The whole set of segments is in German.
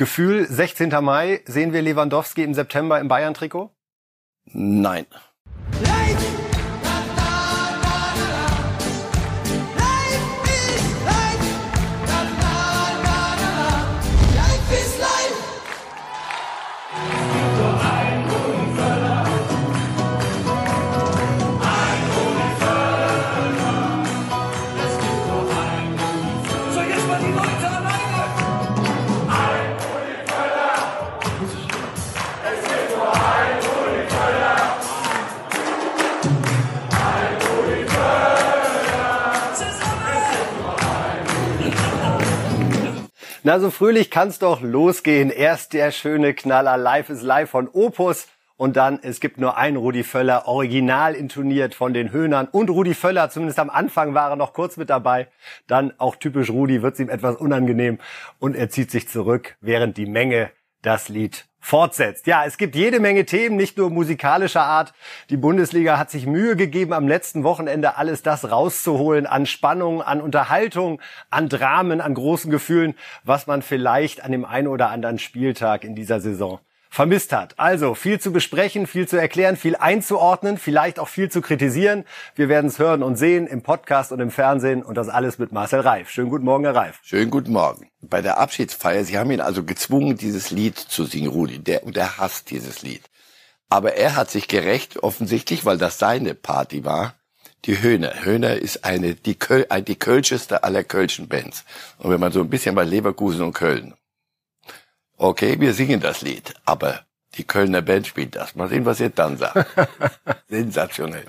Gefühl, 16. Mai, sehen wir Lewandowski im September im Bayern-Trikot? Nein. Na, so fröhlich kann's doch losgehen. Erst der schöne Knaller Live is Live von Opus. Und dann, es gibt nur einen Rudi Völler, original intoniert von den Höhnern. Und Rudi Völler, zumindest am Anfang war er noch kurz mit dabei. Dann, auch typisch Rudi, wird's ihm etwas unangenehm. Und er zieht sich zurück, während die Menge das Lied fortsetzt. Ja, es gibt jede Menge Themen, nicht nur musikalischer Art. Die Bundesliga hat sich Mühe gegeben, am letzten Wochenende alles das rauszuholen an Spannung, an Unterhaltung, an Dramen, an großen Gefühlen, was man vielleicht an dem einen oder anderen Spieltag in dieser Saison vermisst hat. Also viel zu besprechen, viel zu erklären, viel einzuordnen, vielleicht auch viel zu kritisieren. Wir werden es hören und sehen im Podcast und im Fernsehen und das alles mit Marcel Reif. Schönen guten Morgen, Herr Reif. Schönen guten Morgen. Bei der Abschiedsfeier, Sie haben ihn also gezwungen, dieses Lied zu singen, Rudi. Der, und er hasst dieses Lied. Aber er hat sich gerecht, offensichtlich, weil das seine Party war. Die Höhner. Höhner ist eine, die, Köl, die kölscheste aller kölschen Bands. Und wenn man so ein bisschen bei Leverkusen und Köln okay, wir singen das Lied, aber die Kölner Band spielt das. Mal sehen, was ihr dann sagt. Sensationell.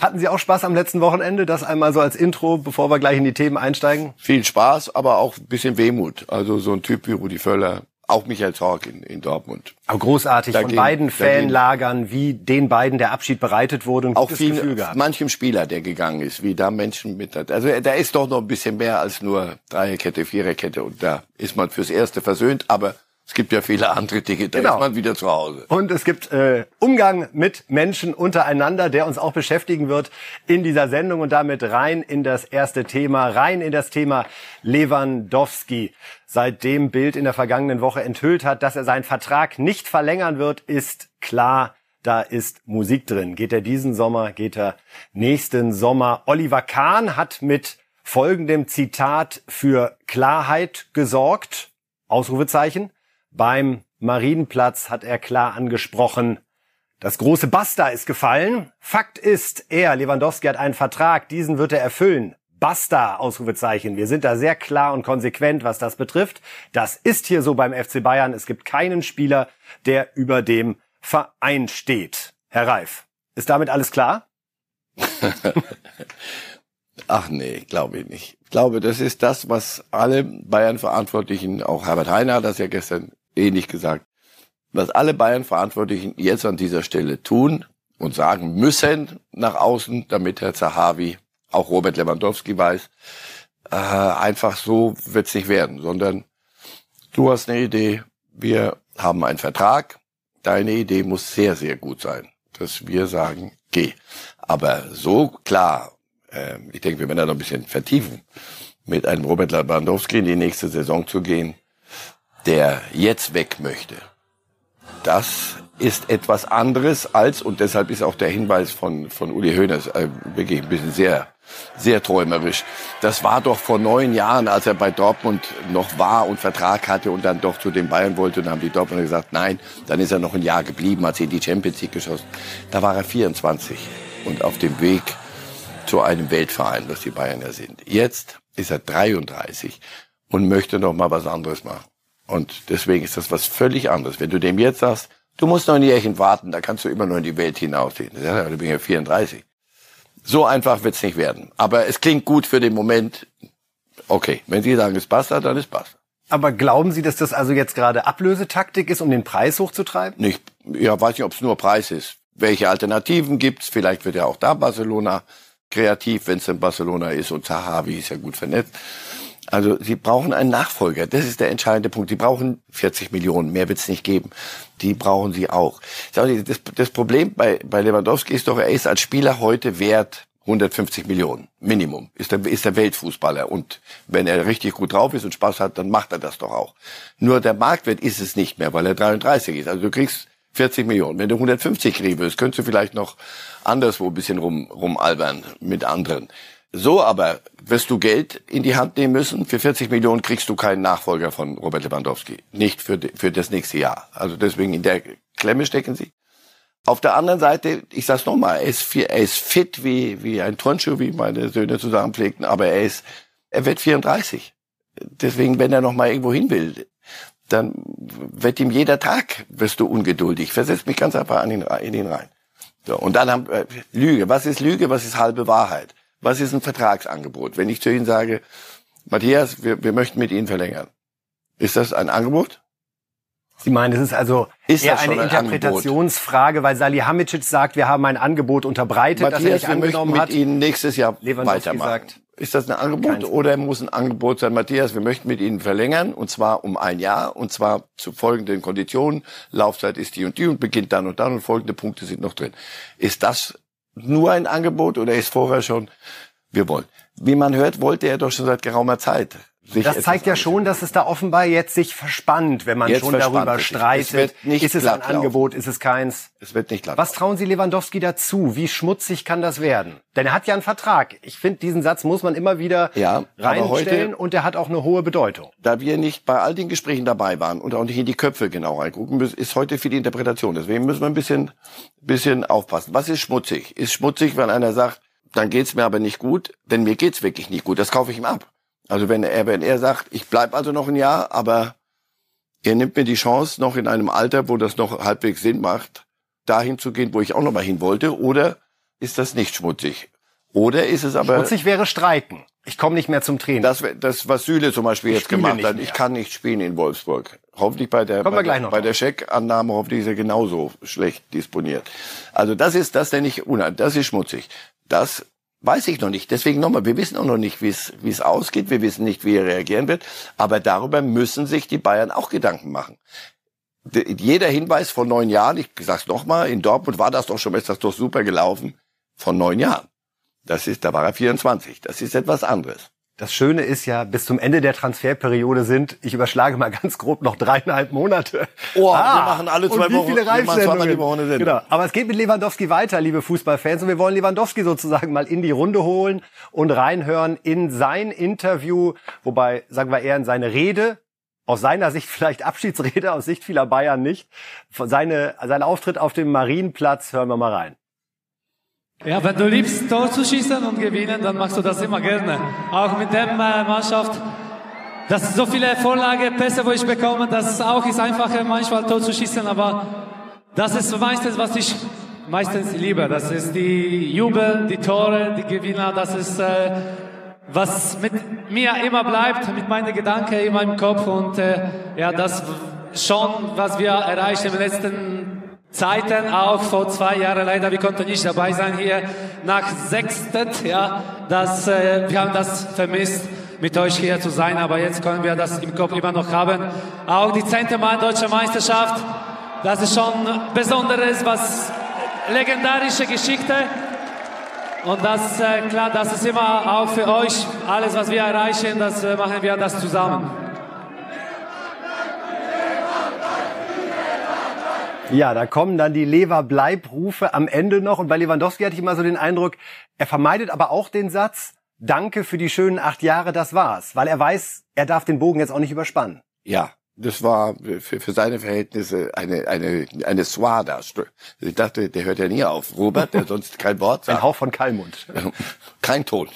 Hatten Sie auch Spaß am letzten Wochenende? Das einmal so als Intro, bevor wir gleich in die Themen einsteigen? Viel Spaß, aber auch ein bisschen Wehmut. Also so ein Typ wie Rudi Völler, auch Michael Zorc in, in Dortmund. Aber großartig da von beiden Fanlagern, wie den beiden der Abschied bereitet wurde. Ein auch viel, Gefühl gehabt. manchem Spieler, der gegangen ist, wie da Menschen mit. Also da ist doch noch ein bisschen mehr als nur Dreierkette, Viererkette und da ist man fürs Erste versöhnt, aber es gibt ja viele andere Dinge, da genau. ist man wieder zu Hause. Und es gibt äh, Umgang mit Menschen untereinander, der uns auch beschäftigen wird in dieser Sendung und damit rein in das erste Thema, rein in das Thema Lewandowski. Seitdem Bild in der vergangenen Woche enthüllt hat, dass er seinen Vertrag nicht verlängern wird, ist klar, da ist Musik drin. Geht er diesen Sommer, geht er nächsten Sommer. Oliver Kahn hat mit folgendem Zitat für Klarheit gesorgt. Ausrufezeichen. Beim Marienplatz hat er klar angesprochen, das große Basta ist gefallen. Fakt ist, er, Lewandowski, hat einen Vertrag, diesen wird er erfüllen. Basta, Ausrufezeichen. Wir sind da sehr klar und konsequent, was das betrifft. Das ist hier so beim FC Bayern. Es gibt keinen Spieler, der über dem Verein steht. Herr Reif, ist damit alles klar? Ach nee, glaube ich nicht. Ich glaube, das ist das, was alle Bayern-Verantwortlichen, auch Herbert Heiner hat das ja gestern ähnlich gesagt, was alle Bayern-Verantwortlichen jetzt an dieser Stelle tun und sagen müssen nach außen, damit Herr Zahavi, auch Robert Lewandowski weiß, äh, einfach so wird's nicht werden, sondern du hast eine Idee, wir haben einen Vertrag, deine Idee muss sehr, sehr gut sein, dass wir sagen, geh. Aber so klar, äh, ich denke, wir werden da noch ein bisschen vertiefen, mit einem Robert Lewandowski in die nächste Saison zu gehen, der jetzt weg möchte, das ist etwas anderes als, und deshalb ist auch der Hinweis von, von Uli Hoeneß äh, wirklich ein bisschen sehr, sehr träumerisch. Das war doch vor neun Jahren, als er bei Dortmund noch war und Vertrag hatte und dann doch zu den Bayern wollte und dann haben die Dortmunder gesagt, nein, dann ist er noch ein Jahr geblieben, hat sie in die Champions League geschossen. Da war er 24 und auf dem Weg zu einem Weltverein, was die Bayern ja sind. Jetzt ist er 33 und möchte noch mal was anderes machen. Und deswegen ist das was völlig anderes. Wenn du dem jetzt sagst, du musst noch ein Jährchen warten, da kannst du immer noch in die Welt hinaussehen. Ja, du bin ja 34. So einfach wird's nicht werden. Aber es klingt gut für den Moment. Okay, wenn Sie sagen, es passt, dann ist passt. Aber glauben Sie, dass das also jetzt gerade Ablösetaktik ist, um den Preis hochzutreiben? Nicht, ja, weiß nicht, ob es nur Preis ist. Welche Alternativen gibt's? Vielleicht wird ja auch da Barcelona kreativ, wenn es in Barcelona ist und Zahavi ist ja gut vernetzt. Also sie brauchen einen Nachfolger. Das ist der entscheidende Punkt. Die brauchen 40 Millionen. Mehr wird es nicht geben. Die brauchen sie auch. Das, das Problem bei, bei Lewandowski ist doch, er ist als Spieler heute wert 150 Millionen Minimum ist der, ist der Weltfußballer und wenn er richtig gut drauf ist und Spaß hat, dann macht er das doch auch. Nur der Marktwert ist es nicht mehr, weil er 33 ist. Also du kriegst 40 Millionen. Wenn du 150 kriegen würdest, könntest du vielleicht noch anderswo ein bisschen rum, rumalbern mit anderen. So aber wirst du Geld in die Hand nehmen müssen. Für 40 Millionen kriegst du keinen Nachfolger von Robert Lewandowski. Nicht für, für das nächste Jahr. Also deswegen in der Klemme stecken sie. Auf der anderen Seite, ich sag's nochmal, er ist, er ist fit wie, wie ein Turnschuh, wie meine Söhne zusammenpflegten, aber er ist, er wird 34. Deswegen, wenn er noch mal irgendwo hin will, dann wird ihm jeder Tag, wirst du ungeduldig. Versetz mich ganz einfach an ihn, in ihn rein. So, und dann haben, äh, Lüge. Was ist Lüge? Was ist halbe Wahrheit? Was ist ein Vertragsangebot? Wenn ich zu Ihnen sage, Matthias, wir, wir möchten mit Ihnen verlängern. Ist das ein Angebot? Sie meinen, es ist also ist eher eine ein Interpretationsfrage, weil Salihamidzic sagt, wir haben ein Angebot unterbreitet, Matthias, das er nicht angenommen hat. mit Ihnen nächstes Jahr weitermachen. Sagt, ist das ein Angebot oder muss ein Angebot sein, Matthias, wir möchten mit Ihnen verlängern und zwar um ein Jahr und zwar zu folgenden Konditionen. Laufzeit ist die und die und beginnt dann und dann und folgende Punkte sind noch drin. Ist das nur ein Angebot oder ist vorher schon, wir wollen? Wie man hört, wollte er doch schon seit geraumer Zeit das zeigt ja schon, dass es da offenbar jetzt sich verspannt, wenn man jetzt schon darüber streitet. Es ist es ein Angebot, ist es keins? Es wird nicht glatt. Was trauen Sie Lewandowski dazu? Wie schmutzig kann das werden? Denn er hat ja einen Vertrag. Ich finde, diesen Satz muss man immer wieder ja, reinstellen und der hat auch eine hohe Bedeutung. Da wir nicht bei all den Gesprächen dabei waren und auch nicht in die Köpfe genau reingucken müssen, ist heute viel Interpretation. Deswegen müssen wir ein bisschen, bisschen aufpassen. Was ist schmutzig? Ist schmutzig, wenn einer sagt, dann geht's mir aber nicht gut, denn mir geht's wirklich nicht gut. Das kaufe ich ihm ab. Also wenn er, wenn er sagt, ich bleib also noch ein Jahr, aber er nimmt mir die Chance, noch in einem Alter, wo das noch halbwegs Sinn macht, dahin zu gehen, wo ich auch noch mal hin wollte, oder ist das nicht schmutzig? Oder ist es aber... Schmutzig wäre Streiken. Ich komme nicht mehr zum Training. Das, das was Süle zum Beispiel ich jetzt gemacht hat. Ich kann nicht spielen in Wolfsburg. Hoffentlich bei der, bei, der, bei der Scheckannahme hoffentlich ist er genauso schlecht disponiert. Also das ist, das nenne ich unheimlich. Das ist schmutzig. Das Weiß ich noch nicht. Deswegen nochmal, wir wissen auch noch nicht, wie es ausgeht. Wir wissen nicht, wie er reagieren wird. Aber darüber müssen sich die Bayern auch Gedanken machen. Jeder Hinweis von neun Jahren, ich sag's nochmal, in Dortmund war das doch schon, ist das doch super gelaufen, von neun Jahren. Das ist, da war er 24. Das ist etwas anderes. Das Schöne ist ja, bis zum Ende der Transferperiode sind, ich überschlage mal ganz grob, noch dreieinhalb Monate. Oh, ah, wir machen alle zwei und wie viele Wochen. Genau. Aber es geht mit Lewandowski weiter, liebe Fußballfans. Und wir wollen Lewandowski sozusagen mal in die Runde holen und reinhören in sein Interview, wobei, sagen wir eher in seine Rede, aus seiner Sicht vielleicht Abschiedsrede, aus Sicht vieler Bayern nicht. Seine, sein Auftritt auf dem Marienplatz, hören wir mal rein. Ja, wenn du liebst, Tor zu schießen und gewinnen, dann machst du das immer gerne. Auch mit der äh, Mannschaft. Das sind so viele Vorlage, Pässe, wo ich bekomme, das auch ist einfacher, manchmal Tor zu schießen, aber das ist meistens, was ich meistens liebe. Das ist die Jubel, die Tore, die Gewinner, das ist, äh, was mit mir immer bleibt, mit meinen Gedanken in meinem Kopf und äh, ja, das schon, was wir erreichen den letzten Zeiten auch vor zwei Jahren leider, wir konnten nicht dabei sein hier nach Sechstet, ja, das, äh, wir haben das vermisst, mit euch hier zu sein, aber jetzt können wir das im Kopf immer noch haben. Auch die zehnte Mal Deutsche Meisterschaft, das ist schon Besonderes, was legendarische Geschichte. Und das, äh, klar, das ist immer auch für euch, alles was wir erreichen, das äh, machen wir das zusammen. Ja, da kommen dann die Lever-Bleib-Rufe am Ende noch. Und bei Lewandowski hatte ich immer so den Eindruck, er vermeidet aber auch den Satz, danke für die schönen acht Jahre, das war's. Weil er weiß, er darf den Bogen jetzt auch nicht überspannen. Ja, das war für, für seine Verhältnisse eine, eine, eine Swada. Ich dachte, der hört ja nie auf. Robert, der sonst kein Wort sagt. Ein Hauch von Kalmund. Kein Ton.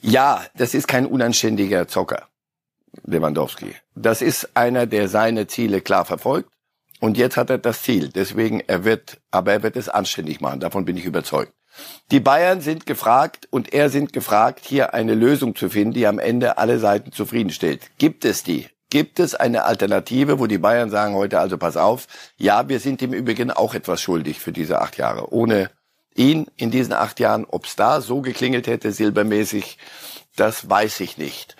Ja, das ist kein unanständiger Zocker, Lewandowski. Das ist einer, der seine Ziele klar verfolgt und jetzt hat er das Ziel. Deswegen, er wird, aber er wird es anständig machen. Davon bin ich überzeugt. Die Bayern sind gefragt und er sind gefragt, hier eine Lösung zu finden, die am Ende alle Seiten zufriedenstellt. Gibt es die? Gibt es eine Alternative, wo die Bayern sagen heute also pass auf, ja, wir sind im Übrigen auch etwas schuldig für diese acht Jahre. Ohne ihn in diesen acht Jahren, ob es da so geklingelt hätte, silbermäßig, das weiß ich nicht.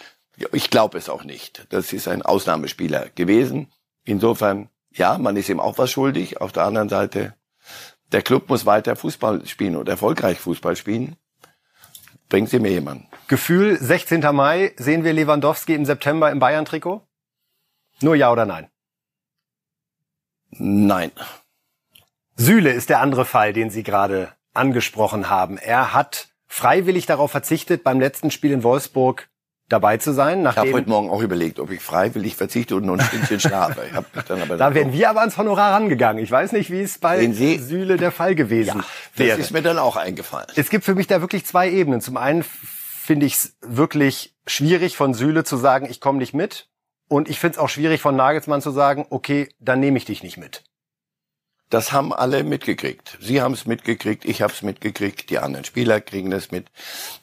Ich glaube es auch nicht. Das ist ein Ausnahmespieler gewesen. Insofern ja, man ist ihm auch was schuldig. Auf der anderen Seite, der Club muss weiter Fußball spielen und erfolgreich Fußball spielen. Bringen Sie mir jemanden. Gefühl, 16. Mai, sehen wir Lewandowski im September im Bayern-Trikot? Nur ja oder nein? Nein. Süle ist der andere Fall, den Sie gerade angesprochen haben. Er hat freiwillig darauf verzichtet, beim letzten Spiel in Wolfsburg dabei zu sein. Ich habe heute Morgen auch überlegt, ob ich freiwillig verzichte und nur ein Stündchen schlafe. Ich hab dann aber da wären wir aber ans Honorar rangegangen. Ich weiß nicht, wie es bei Süle der Fall gewesen ja, wäre. Das ist mir dann auch eingefallen. Es gibt für mich da wirklich zwei Ebenen. Zum einen finde ich es wirklich schwierig von Süle zu sagen, ich komme nicht mit. Und ich finde es auch schwierig von Nagelsmann zu sagen, okay, dann nehme ich dich nicht mit. Das haben alle mitgekriegt. Sie haben es mitgekriegt, ich habe es mitgekriegt, die anderen Spieler kriegen das mit.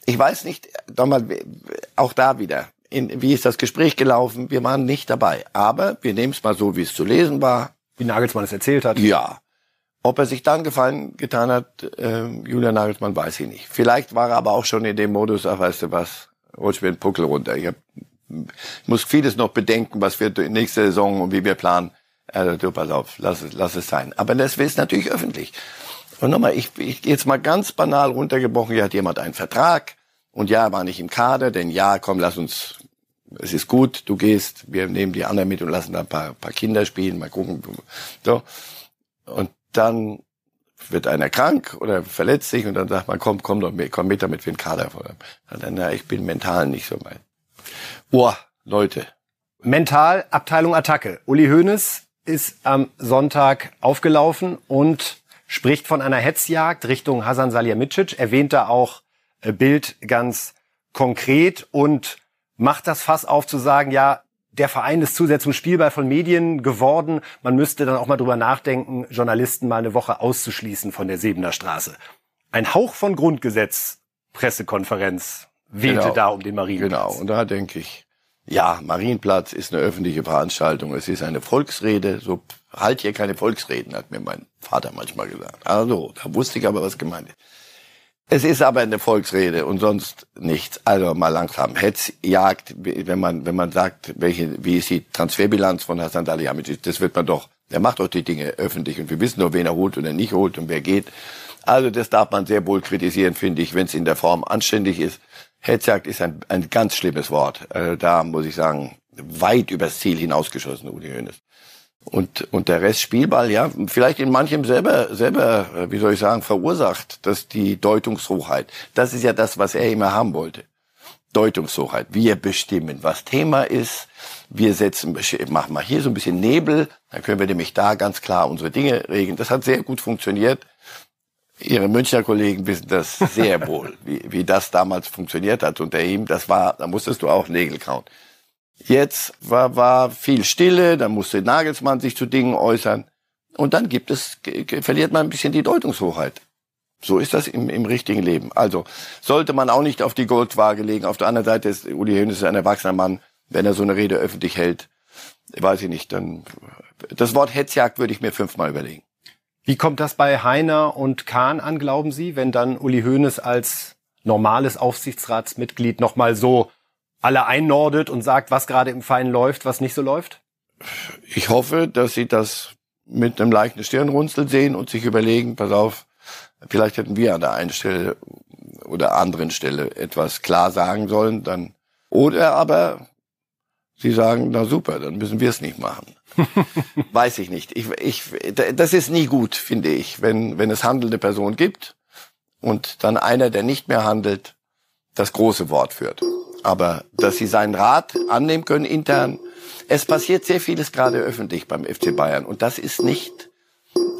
Ich weiß nicht, nochmal, auch da wieder, in, wie ist das Gespräch gelaufen? Wir waren nicht dabei. Aber wir nehmen es mal so, wie es zu lesen war. Wie Nagelsmann es erzählt hat. Ja. Ob er sich dann gefallen getan hat, äh, Julian Nagelsmann, weiß ich nicht. Vielleicht war er aber auch schon in dem Modus, ach weißt du was, holst mir einen Puckel runter. Ich, hab, ich muss vieles noch bedenken, was wir nächste Saison und wie wir planen. Also du, pass auf, lass es, lass es sein. Aber das ist natürlich öffentlich. Und nochmal, ich, ich jetzt mal ganz banal runtergebrochen, hier hat jemand einen Vertrag und ja, war nicht im Kader, denn ja, komm, lass uns, es ist gut, du gehst, wir nehmen die anderen mit und lassen da ein paar, paar Kinder spielen, mal gucken. So. Und dann wird einer krank oder verletzt sich und dann sagt man, komm, komm doch mit, komm mit, damit wir einen Kader haben. Dann, na, ich bin mental nicht so weit. Boah, Leute. Mental, Abteilung Attacke. Uli Hoeneß ist am Sonntag aufgelaufen und spricht von einer Hetzjagd Richtung Hasan Salihamidzic, erwähnt da auch äh, Bild ganz konkret und macht das Fass auf zu sagen, ja, der Verein ist zu sehr zum Spielball von Medien geworden. Man müsste dann auch mal drüber nachdenken, Journalisten mal eine Woche auszuschließen von der Sebener Straße. Ein Hauch von Grundgesetz, Pressekonferenz, wählte genau, da um den Marienplatz. Genau, und da denke ich, ja, Marienplatz ist eine öffentliche Veranstaltung. Es ist eine Volksrede. So halt hier keine Volksreden, hat mir mein Vater manchmal gesagt. Also, da wusste ich aber, was gemeint ist. Es ist aber eine Volksrede und sonst nichts. Also mal langsam. Hetzjagd, wenn man, wenn man sagt, welche, wie ist die Transferbilanz von Hassan Salihamidzic, das wird man doch, der macht doch die Dinge öffentlich und wir wissen doch, wen er holt und er nicht holt und wer geht. Also das darf man sehr wohl kritisieren, finde ich, wenn es in der Form anständig ist. Hetzjagd ist ein, ein ganz schlimmes Wort. Also da muss ich sagen, weit übers Ziel hinausgeschossen, Uli Hoeneß. Und, und der Rest Spielball, ja, vielleicht in manchem selber, selber, äh, wie soll ich sagen, verursacht, dass die Deutungshochheit, das ist ja das, was er immer haben wollte. Deutungshochheit. Wir bestimmen, was Thema ist. Wir setzen, machen mal hier so ein bisschen Nebel, dann können wir nämlich da ganz klar unsere Dinge regeln. Das hat sehr gut funktioniert. Ihre Münchner Kollegen wissen das sehr wohl, wie, wie das damals funktioniert hat unter ihm. Das war, da musstest du auch Nägel kauen. Jetzt war, war viel Stille, dann musste Nagelsmann sich zu Dingen äußern. Und dann gibt es, verliert man ein bisschen die Deutungshochheit. So ist das im, im richtigen Leben. Also sollte man auch nicht auf die Goldwaage legen. Auf der anderen Seite ist Uli Hoeneß ein erwachsener Mann. Wenn er so eine Rede öffentlich hält, weiß ich nicht, dann das Wort Hetzjagd würde ich mir fünfmal überlegen. Wie kommt das bei Heiner und Kahn an, glauben Sie, wenn dann Uli Hoeneß als normales Aufsichtsratsmitglied nochmal so alle einnordet und sagt, was gerade im Verein läuft, was nicht so läuft? Ich hoffe, dass Sie das mit einem leichten Stirnrunzel sehen und sich überlegen, pass auf, vielleicht hätten wir an der einen Stelle oder anderen Stelle etwas klar sagen sollen, dann oder aber Sie sagen, na super, dann müssen wir es nicht machen. Weiß ich nicht. Ich, ich, das ist nie gut, finde ich, wenn, wenn es handelnde Personen gibt und dann einer, der nicht mehr handelt, das große Wort führt. Aber dass sie seinen Rat annehmen können intern, es passiert sehr vieles gerade öffentlich beim FC Bayern und das ist nicht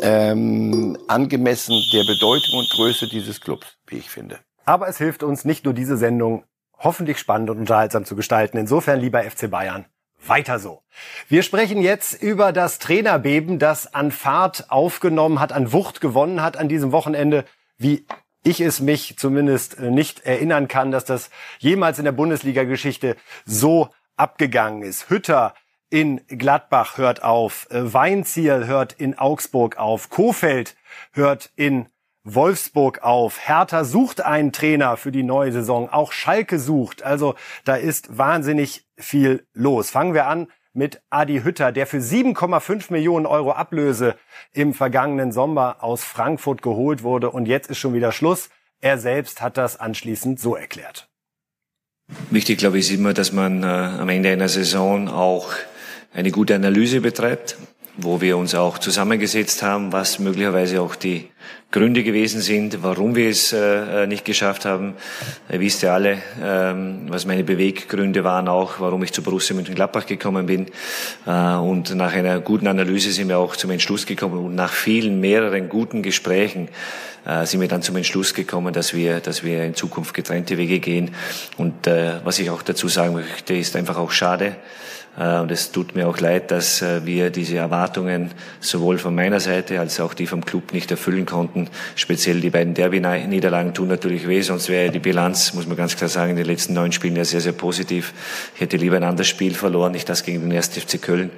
ähm, angemessen der Bedeutung und Größe dieses Clubs, wie ich finde. Aber es hilft uns nicht nur diese Sendung hoffentlich spannend und unterhaltsam zu gestalten. Insofern, lieber FC Bayern, weiter so. Wir sprechen jetzt über das Trainerbeben, das an Fahrt aufgenommen hat, an Wucht gewonnen hat an diesem Wochenende, wie ich es mich zumindest äh, nicht erinnern kann, dass das jemals in der Bundesliga-Geschichte so abgegangen ist. Hütter in Gladbach hört auf, äh, Weinziel hört in Augsburg auf, Kofeld hört in Wolfsburg auf. Hertha sucht einen Trainer für die neue Saison. Auch Schalke sucht. Also da ist wahnsinnig viel los. Fangen wir an mit Adi Hütter, der für 7,5 Millionen Euro Ablöse im vergangenen Sommer aus Frankfurt geholt wurde. Und jetzt ist schon wieder Schluss. Er selbst hat das anschließend so erklärt. Wichtig, glaube ich, ist immer, dass man äh, am Ende einer Saison auch eine gute Analyse betreibt wo wir uns auch zusammengesetzt haben, was möglicherweise auch die Gründe gewesen sind, warum wir es äh, nicht geschafft haben. Ihr wisst ja alle, ähm, was meine Beweggründe waren auch, warum ich zu Borussia Mönchengladbach gekommen bin. Äh, und nach einer guten Analyse sind wir auch zum Entschluss gekommen und nach vielen, mehreren guten Gesprächen äh, sind wir dann zum Entschluss gekommen, dass wir, dass wir in Zukunft getrennte Wege gehen. Und äh, was ich auch dazu sagen möchte, ist einfach auch schade, äh, und es tut mir auch leid, dass äh, wir diese Erwartungen sowohl von meiner Seite als auch die vom Club nicht erfüllen konnten. Speziell die beiden Derby-Niederlagen tun natürlich weh, sonst wäre die Bilanz, muss man ganz klar sagen, in den letzten neun Spielen ja sehr, sehr positiv. Ich hätte lieber ein anderes Spiel verloren, nicht das gegen den 1. FC Köln.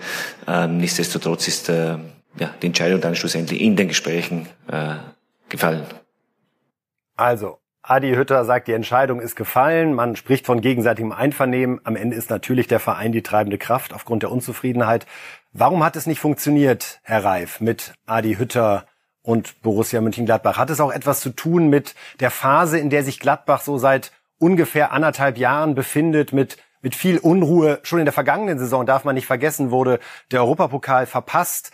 Ähm, nichtsdestotrotz ist äh, ja, die Entscheidung dann schlussendlich in den Gesprächen äh, gefallen. Also, Adi Hütter sagt, die Entscheidung ist gefallen. Man spricht von gegenseitigem Einvernehmen. Am Ende ist natürlich der Verein die treibende Kraft aufgrund der Unzufriedenheit. Warum hat es nicht funktioniert, Herr Reif, mit Adi Hütter und Borussia Mönchengladbach? Hat es auch etwas zu tun mit der Phase, in der sich Gladbach so seit ungefähr anderthalb Jahren befindet, mit mit viel Unruhe. Schon in der vergangenen Saison darf man nicht vergessen, wurde der Europapokal verpasst.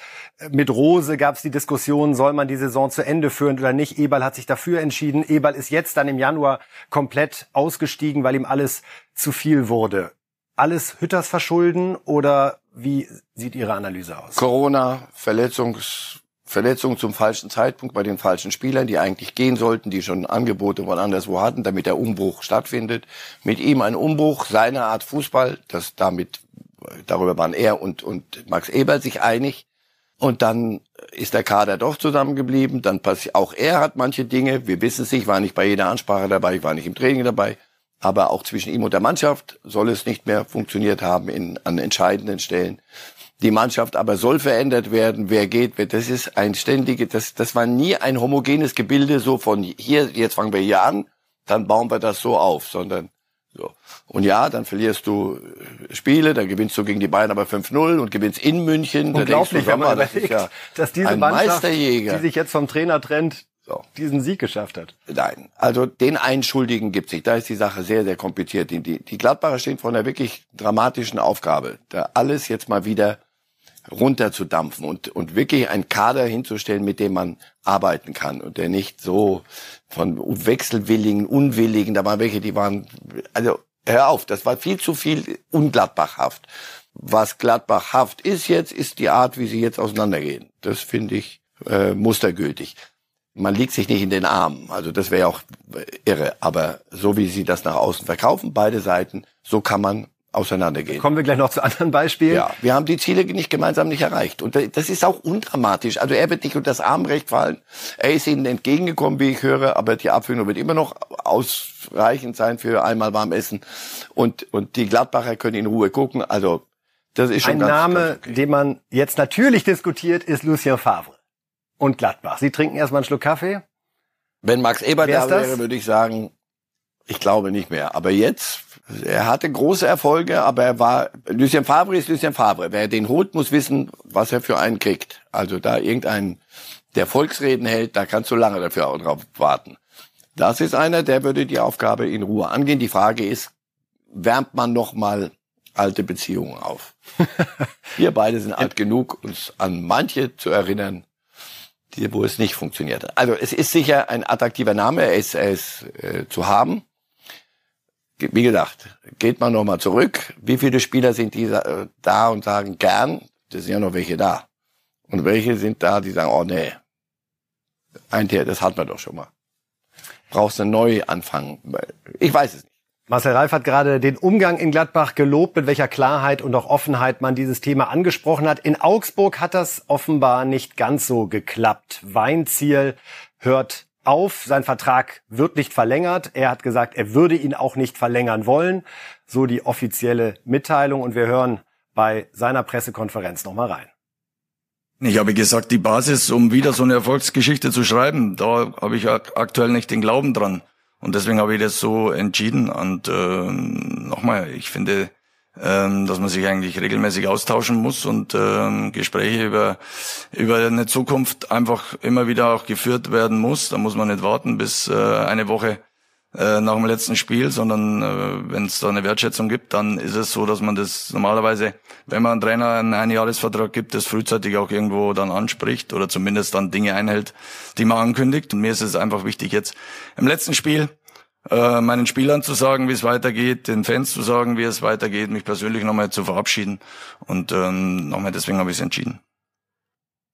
Mit Rose gab es die Diskussion, soll man die Saison zu Ende führen oder nicht. Eberl hat sich dafür entschieden. Eberl ist jetzt dann im Januar komplett ausgestiegen, weil ihm alles zu viel wurde. Alles Hütters verschulden oder wie sieht Ihre Analyse aus? Corona, Verletzungs Verletzung zum falschen Zeitpunkt bei den falschen Spielern, die eigentlich gehen sollten, die schon Angebote von anderswo hatten, damit der Umbruch stattfindet. Mit ihm ein Umbruch seiner Art Fußball, das damit, darüber waren er und, und Max Eber sich einig. Und dann ist der Kader doch zusammengeblieben. Dann passiert, auch er hat manche Dinge. Wir wissen es nicht, war nicht bei jeder Ansprache dabei, ich war nicht im Training dabei. Aber auch zwischen ihm und der Mannschaft soll es nicht mehr funktioniert haben in, an entscheidenden Stellen die Mannschaft aber soll verändert werden, wer geht, wer, das ist ein ständige, das, das war nie ein homogenes Gebilde, so von hier, jetzt fangen wir hier an, dann bauen wir das so auf, sondern so. Und ja, dann verlierst du äh, Spiele, dann gewinnst du gegen die Bayern aber 5-0 und gewinnst in München. Unglaublich, da wenn man überlegt, das ja dass diese Mannschaft, die sich jetzt vom Trainer trennt, so. diesen Sieg geschafft hat. Nein, also den einen Schuldigen gibt sich. Da ist die Sache sehr, sehr kompliziert. Die, die, die Gladbacher stehen vor einer wirklich dramatischen Aufgabe, da alles jetzt mal wieder runterzudampfen und, und wirklich einen Kader hinzustellen, mit dem man arbeiten kann und der nicht so von wechselwilligen, unwilligen, da waren welche, die waren, also hör auf, das war viel zu viel ungladbachhaft. Was gladbachhaft ist jetzt, ist die Art, wie sie jetzt auseinandergehen. Das finde ich äh, mustergültig. Man liegt sich nicht in den Armen, also das wäre auch irre, aber so wie sie das nach außen verkaufen, beide Seiten, so kann man auseinandergehen. Kommen wir gleich noch zu anderen Beispielen. Ja, wir haben die Ziele nicht gemeinsam nicht erreicht. Und das ist auch undramatisch. Also er wird nicht unter das Armrecht fallen. Er ist ihnen entgegengekommen, wie ich höre, aber die Abführung wird immer noch ausreichend sein für einmal warm essen. Und, und die Gladbacher können in Ruhe gucken. Also das ist schon Ein ganz, Name, ganz okay. den man jetzt natürlich diskutiert, ist Lucien Favre und Gladbach. Sie trinken erstmal einen Schluck Kaffee. Wenn Max Eber da wäre, würde ich sagen, ich glaube nicht mehr. Aber jetzt, er hatte große Erfolge, aber er war, Lucien Favre ist Lucien Favre. Wer den holt, muss wissen, was er für einen kriegt. Also da irgendein, der Volksreden hält, da kannst du lange dafür auch drauf warten. Das ist einer, der würde die Aufgabe in Ruhe angehen. Die Frage ist, wärmt man noch mal alte Beziehungen auf? Wir beide sind alt genug, uns an manche zu erinnern, die, wo es nicht funktioniert hat. Also es ist sicher ein attraktiver Name, er ist, er ist äh, zu haben wie gesagt, geht man nochmal zurück. Wie viele Spieler sind die äh, da und sagen gern? Das sind ja noch welche da. Und welche sind da, die sagen, oh nee, ein Tier, das hat man doch schon mal. Brauchst einen Neuanfang. Ich weiß es nicht. Marcel Reif hat gerade den Umgang in Gladbach gelobt, mit welcher Klarheit und auch Offenheit man dieses Thema angesprochen hat. In Augsburg hat das offenbar nicht ganz so geklappt. Weinziel hört auf, sein Vertrag wird nicht verlängert. Er hat gesagt, er würde ihn auch nicht verlängern wollen. So die offizielle Mitteilung. Und wir hören bei seiner Pressekonferenz nochmal rein. Ich habe gesagt, die Basis, um wieder so eine Erfolgsgeschichte zu schreiben, da habe ich ak aktuell nicht den Glauben dran. Und deswegen habe ich das so entschieden. Und äh, nochmal, ich finde, ähm, dass man sich eigentlich regelmäßig austauschen muss und ähm, Gespräche über über eine Zukunft einfach immer wieder auch geführt werden muss. Da muss man nicht warten bis äh, eine Woche äh, nach dem letzten Spiel, sondern äh, wenn es da eine Wertschätzung gibt, dann ist es so, dass man das normalerweise, wenn man einem Trainer einen Einjahresvertrag gibt, das frühzeitig auch irgendwo dann anspricht oder zumindest dann Dinge einhält, die man ankündigt. Und mir ist es einfach wichtig jetzt im letzten Spiel äh, meinen Spielern zu sagen, wie es weitergeht, den Fans zu sagen, wie es weitergeht, mich persönlich nochmal zu verabschieden und ähm, nochmal deswegen habe ich es entschieden.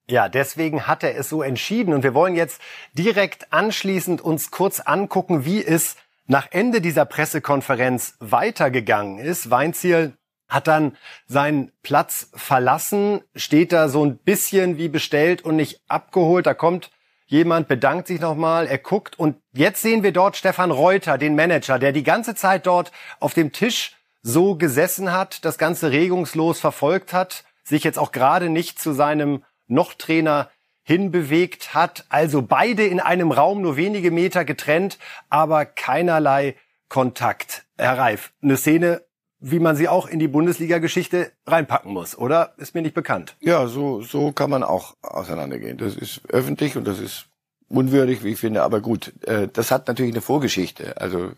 Ja, deswegen hat er es so entschieden. Und wir wollen jetzt direkt anschließend uns kurz angucken, wie es nach Ende dieser Pressekonferenz weitergegangen ist. Weinziel hat dann seinen Platz verlassen, steht da so ein bisschen wie bestellt und nicht abgeholt. Da kommt jemand, bedankt sich nochmal, er guckt und jetzt sehen wir dort Stefan Reuter, den Manager, der die ganze Zeit dort auf dem Tisch so gesessen hat, das Ganze regungslos verfolgt hat, sich jetzt auch gerade nicht zu seinem noch Trainer hinbewegt hat. Also beide in einem Raum, nur wenige Meter getrennt, aber keinerlei Kontakt. Herr Reif, eine Szene, wie man sie auch in die Bundesliga-Geschichte reinpacken muss, oder? Ist mir nicht bekannt. Ja, so, so kann man auch auseinandergehen. Das ist öffentlich und das ist unwürdig, wie ich finde, aber gut. Äh, das hat natürlich eine Vorgeschichte. Also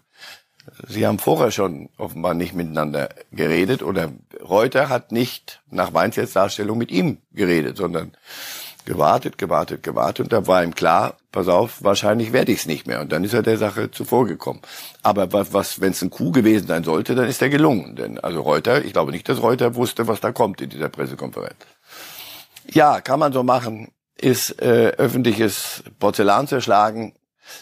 Sie haben vorher schon offenbar nicht miteinander geredet oder Reuter hat nicht nach Weinzels Darstellung mit ihm geredet, sondern gewartet, gewartet, gewartet. Und da war ihm klar, pass auf, wahrscheinlich werde ich es nicht mehr. Und dann ist er der Sache zuvorgekommen. Aber was, was wenn es ein Coup gewesen sein sollte, dann ist er gelungen, denn also Reuter, ich glaube nicht, dass Reuter wusste, was da kommt in dieser Pressekonferenz. Ja, kann man so machen, ist äh, öffentliches Porzellan zerschlagen,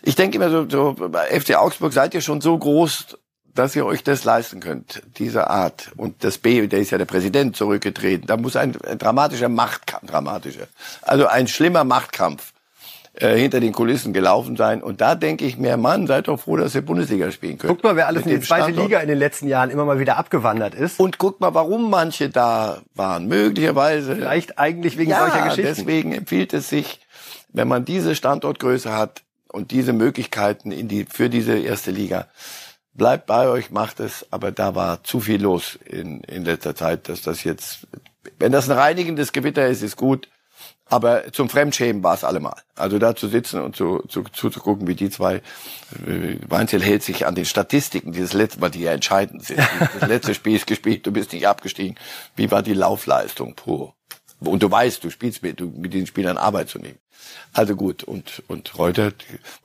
ich denke immer so, so bei FC Augsburg seid ihr schon so groß, dass ihr euch das leisten könnt, diese Art. Und das B, der ist ja der Präsident zurückgetreten. Da muss ein, ein dramatischer Machtkampf, dramatischer, also ein schlimmer Machtkampf äh, hinter den Kulissen gelaufen sein. Und da denke ich mir, Mann, seid doch froh, dass ihr Bundesliga spielen könnt. Guckt mal, wer alles in die zweite Standort. Liga in den letzten Jahren immer mal wieder abgewandert ist. Und guckt mal, warum manche da waren. Möglicherweise. Vielleicht eigentlich wegen ja, solcher Geschichten. deswegen empfiehlt es sich, wenn man diese Standortgröße hat, und diese Möglichkeiten in die, für diese erste Liga. Bleibt bei euch, macht es, aber da war zu viel los in, in letzter Zeit, dass das jetzt, wenn das ein reinigendes Gewitter ist, ist gut, aber zum Fremdschämen war es allemal. Also da zu sitzen und zu, zu, zuzugucken, wie die zwei, äh, Weinzel hält sich an den Statistiken, dieses letzte, weil die ja entscheidend sind. Das letzte Spiel ist gespielt, du bist nicht abgestiegen. Wie war die Laufleistung? Puh. Und du weißt, du spielst mit, du, mit den Spielern Arbeit zu nehmen. Also gut, und, und Reuter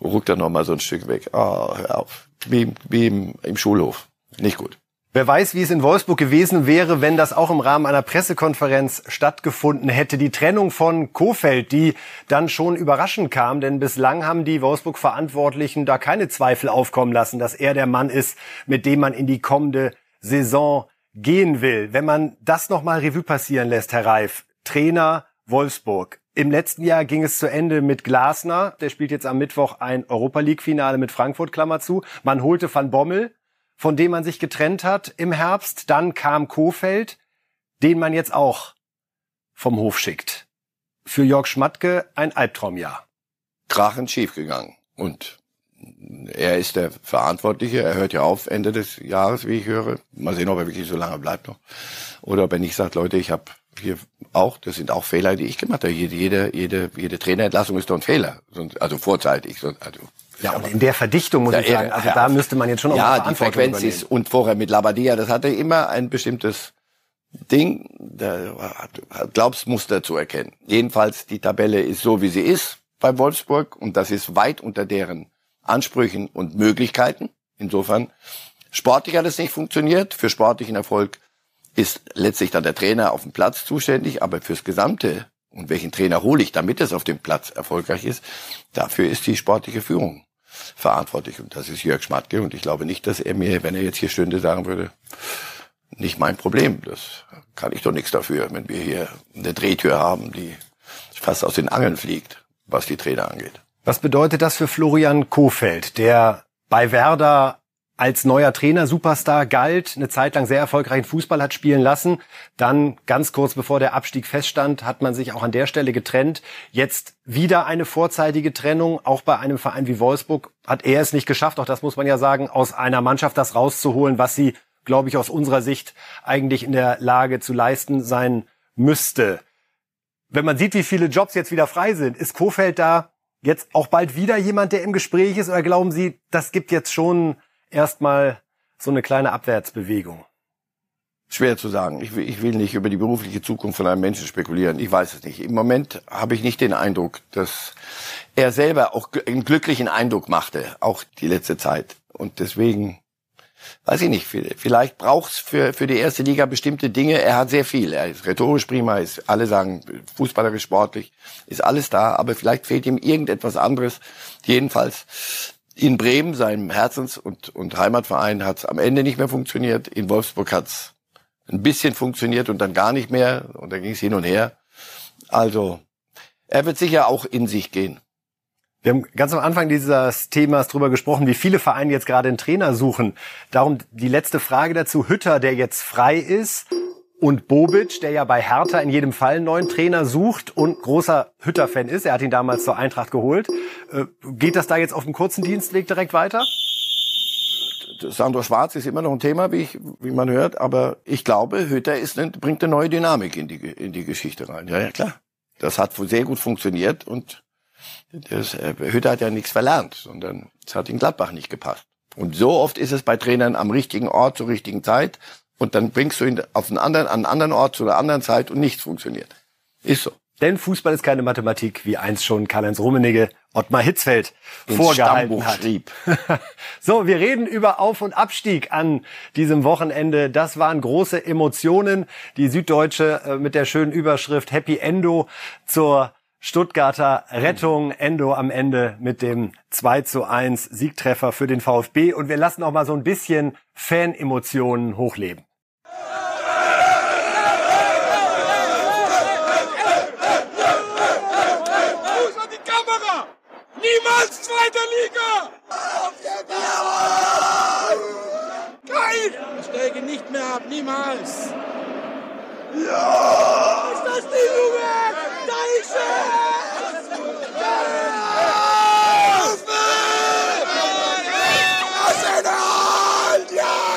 ruckt dann noch mal so ein Stück weg. Ah, oh, hör auf. Wie, wie im, im Schulhof. Nicht gut. Wer weiß, wie es in Wolfsburg gewesen wäre, wenn das auch im Rahmen einer Pressekonferenz stattgefunden hätte. Die Trennung von Kofeld, die dann schon überraschend kam, denn bislang haben die Wolfsburg-Verantwortlichen da keine Zweifel aufkommen lassen, dass er der Mann ist, mit dem man in die kommende Saison gehen will. Wenn man das nochmal Revue passieren lässt, Herr Reif, Trainer Wolfsburg. Im letzten Jahr ging es zu Ende mit Glasner. Der spielt jetzt am Mittwoch ein Europa League Finale mit Frankfurt, Klammer zu. Man holte Van Bommel, von dem man sich getrennt hat im Herbst. Dann kam Kofeld, den man jetzt auch vom Hof schickt. Für Jörg Schmatke ein Albtraumjahr. Krachend schiefgegangen. Und er ist der Verantwortliche. Er hört ja auf Ende des Jahres, wie ich höre. Mal sehen, ob er wirklich so lange bleibt noch. Oder ob er nicht sagt, Leute, ich habe hier auch, das sind auch Fehler, die ich gemacht habe. Jede, jede, jede, jede Trainerentlassung ist doch ein Fehler. Also vorzeitig. Also, ja, und in der Verdichtung muss ja, ich sagen, also da müsste man jetzt schon auch Ja, die Frequenz übernehmen. ist, und vorher mit Labadia, das hatte immer ein bestimmtes Ding, da glaubst Muster zu erkennen. Jedenfalls, die Tabelle ist so, wie sie ist bei Wolfsburg und das ist weit unter deren Ansprüchen und Möglichkeiten. Insofern, sportlich hat es nicht funktioniert. Für sportlichen Erfolg ist letztlich dann der Trainer auf dem Platz zuständig, aber fürs Gesamte und welchen Trainer hole ich, damit es auf dem Platz erfolgreich ist, dafür ist die sportliche Führung verantwortlich. Und das ist Jörg Schmatke. Und ich glaube nicht, dass er mir, wenn er jetzt hier stünde, sagen würde, nicht mein Problem. Das kann ich doch nichts dafür, wenn wir hier eine Drehtür haben, die fast aus den Angeln fliegt, was die Trainer angeht. Was bedeutet das für Florian Kofeld, der bei Werder als neuer Trainer Superstar galt, eine Zeit lang sehr erfolgreichen Fußball hat spielen lassen. Dann ganz kurz bevor der Abstieg feststand, hat man sich auch an der Stelle getrennt. Jetzt wieder eine vorzeitige Trennung, auch bei einem Verein wie Wolfsburg hat er es nicht geschafft, auch das muss man ja sagen, aus einer Mannschaft das rauszuholen, was sie glaube ich, aus unserer Sicht eigentlich in der Lage zu leisten sein müsste. Wenn man sieht, wie viele Jobs jetzt wieder frei sind, ist Kofeld da jetzt auch bald wieder jemand, der im Gespräch ist? Oder glauben Sie, das gibt jetzt schon erstmal so eine kleine Abwärtsbewegung? Schwer zu sagen. Ich will, ich will nicht über die berufliche Zukunft von einem Menschen spekulieren. Ich weiß es nicht. Im Moment habe ich nicht den Eindruck, dass er selber auch einen glücklichen Eindruck machte, auch die letzte Zeit. Und deswegen, weiß ich nicht, vielleicht braucht es für, für die erste Liga bestimmte Dinge. Er hat sehr viel. Er ist rhetorisch prima, ist, alle sagen, fußballerisch, sportlich, ist alles da. Aber vielleicht fehlt ihm irgendetwas anderes. Jedenfalls in Bremen, seinem Herzens- und, und Heimatverein, hat es am Ende nicht mehr funktioniert. In Wolfsburg hat es ein bisschen funktioniert und dann gar nicht mehr. Und dann ging es hin und her. Also, er wird sicher auch in sich gehen. Wir haben ganz am Anfang dieses Themas drüber gesprochen, wie viele Vereine jetzt gerade einen Trainer suchen. Darum die letzte Frage dazu. Hütter, der jetzt frei ist, und Bobic, der ja bei Hertha in jedem Fall einen neuen Trainer sucht und großer Hütter-Fan ist. Er hat ihn damals zur Eintracht geholt. Äh, geht das da jetzt auf dem kurzen Dienstweg direkt weiter? Sandro Schwarz ist immer noch ein Thema, wie, ich, wie man hört, aber ich glaube, Hütter ist, bringt eine neue Dynamik in die, in die Geschichte rein. Ja, ja, klar. Das hat sehr gut funktioniert und das, äh, Hütter hat ja nichts verlernt, sondern es hat in Gladbach nicht gepasst. Und so oft ist es bei Trainern am richtigen Ort zur richtigen Zeit und dann bringst du ihn auf einen anderen, an einen anderen Ort zu einer anderen Zeit und nichts funktioniert. Ist so. Denn Fußball ist keine Mathematik, wie einst schon Karl-Heinz Rummenigge Ottmar Hitzfeld Ins vorgehalten hat. Schrieb. so, wir reden über Auf- und Abstieg an diesem Wochenende. Das waren große Emotionen. Die Süddeutsche äh, mit der schönen Überschrift Happy Endo zur Stuttgarter Rettung. Endo am Ende mit dem 2 zu 1 Siegtreffer für den VfB. Und wir lassen auch mal so ein bisschen Fan-Emotionen hochleben. Niemals zweite Liga! Geil! Ich steige nicht mehr ab, niemals! Ja! Ist das die Junge? Da ist er! Ja! Arsenal! Ja!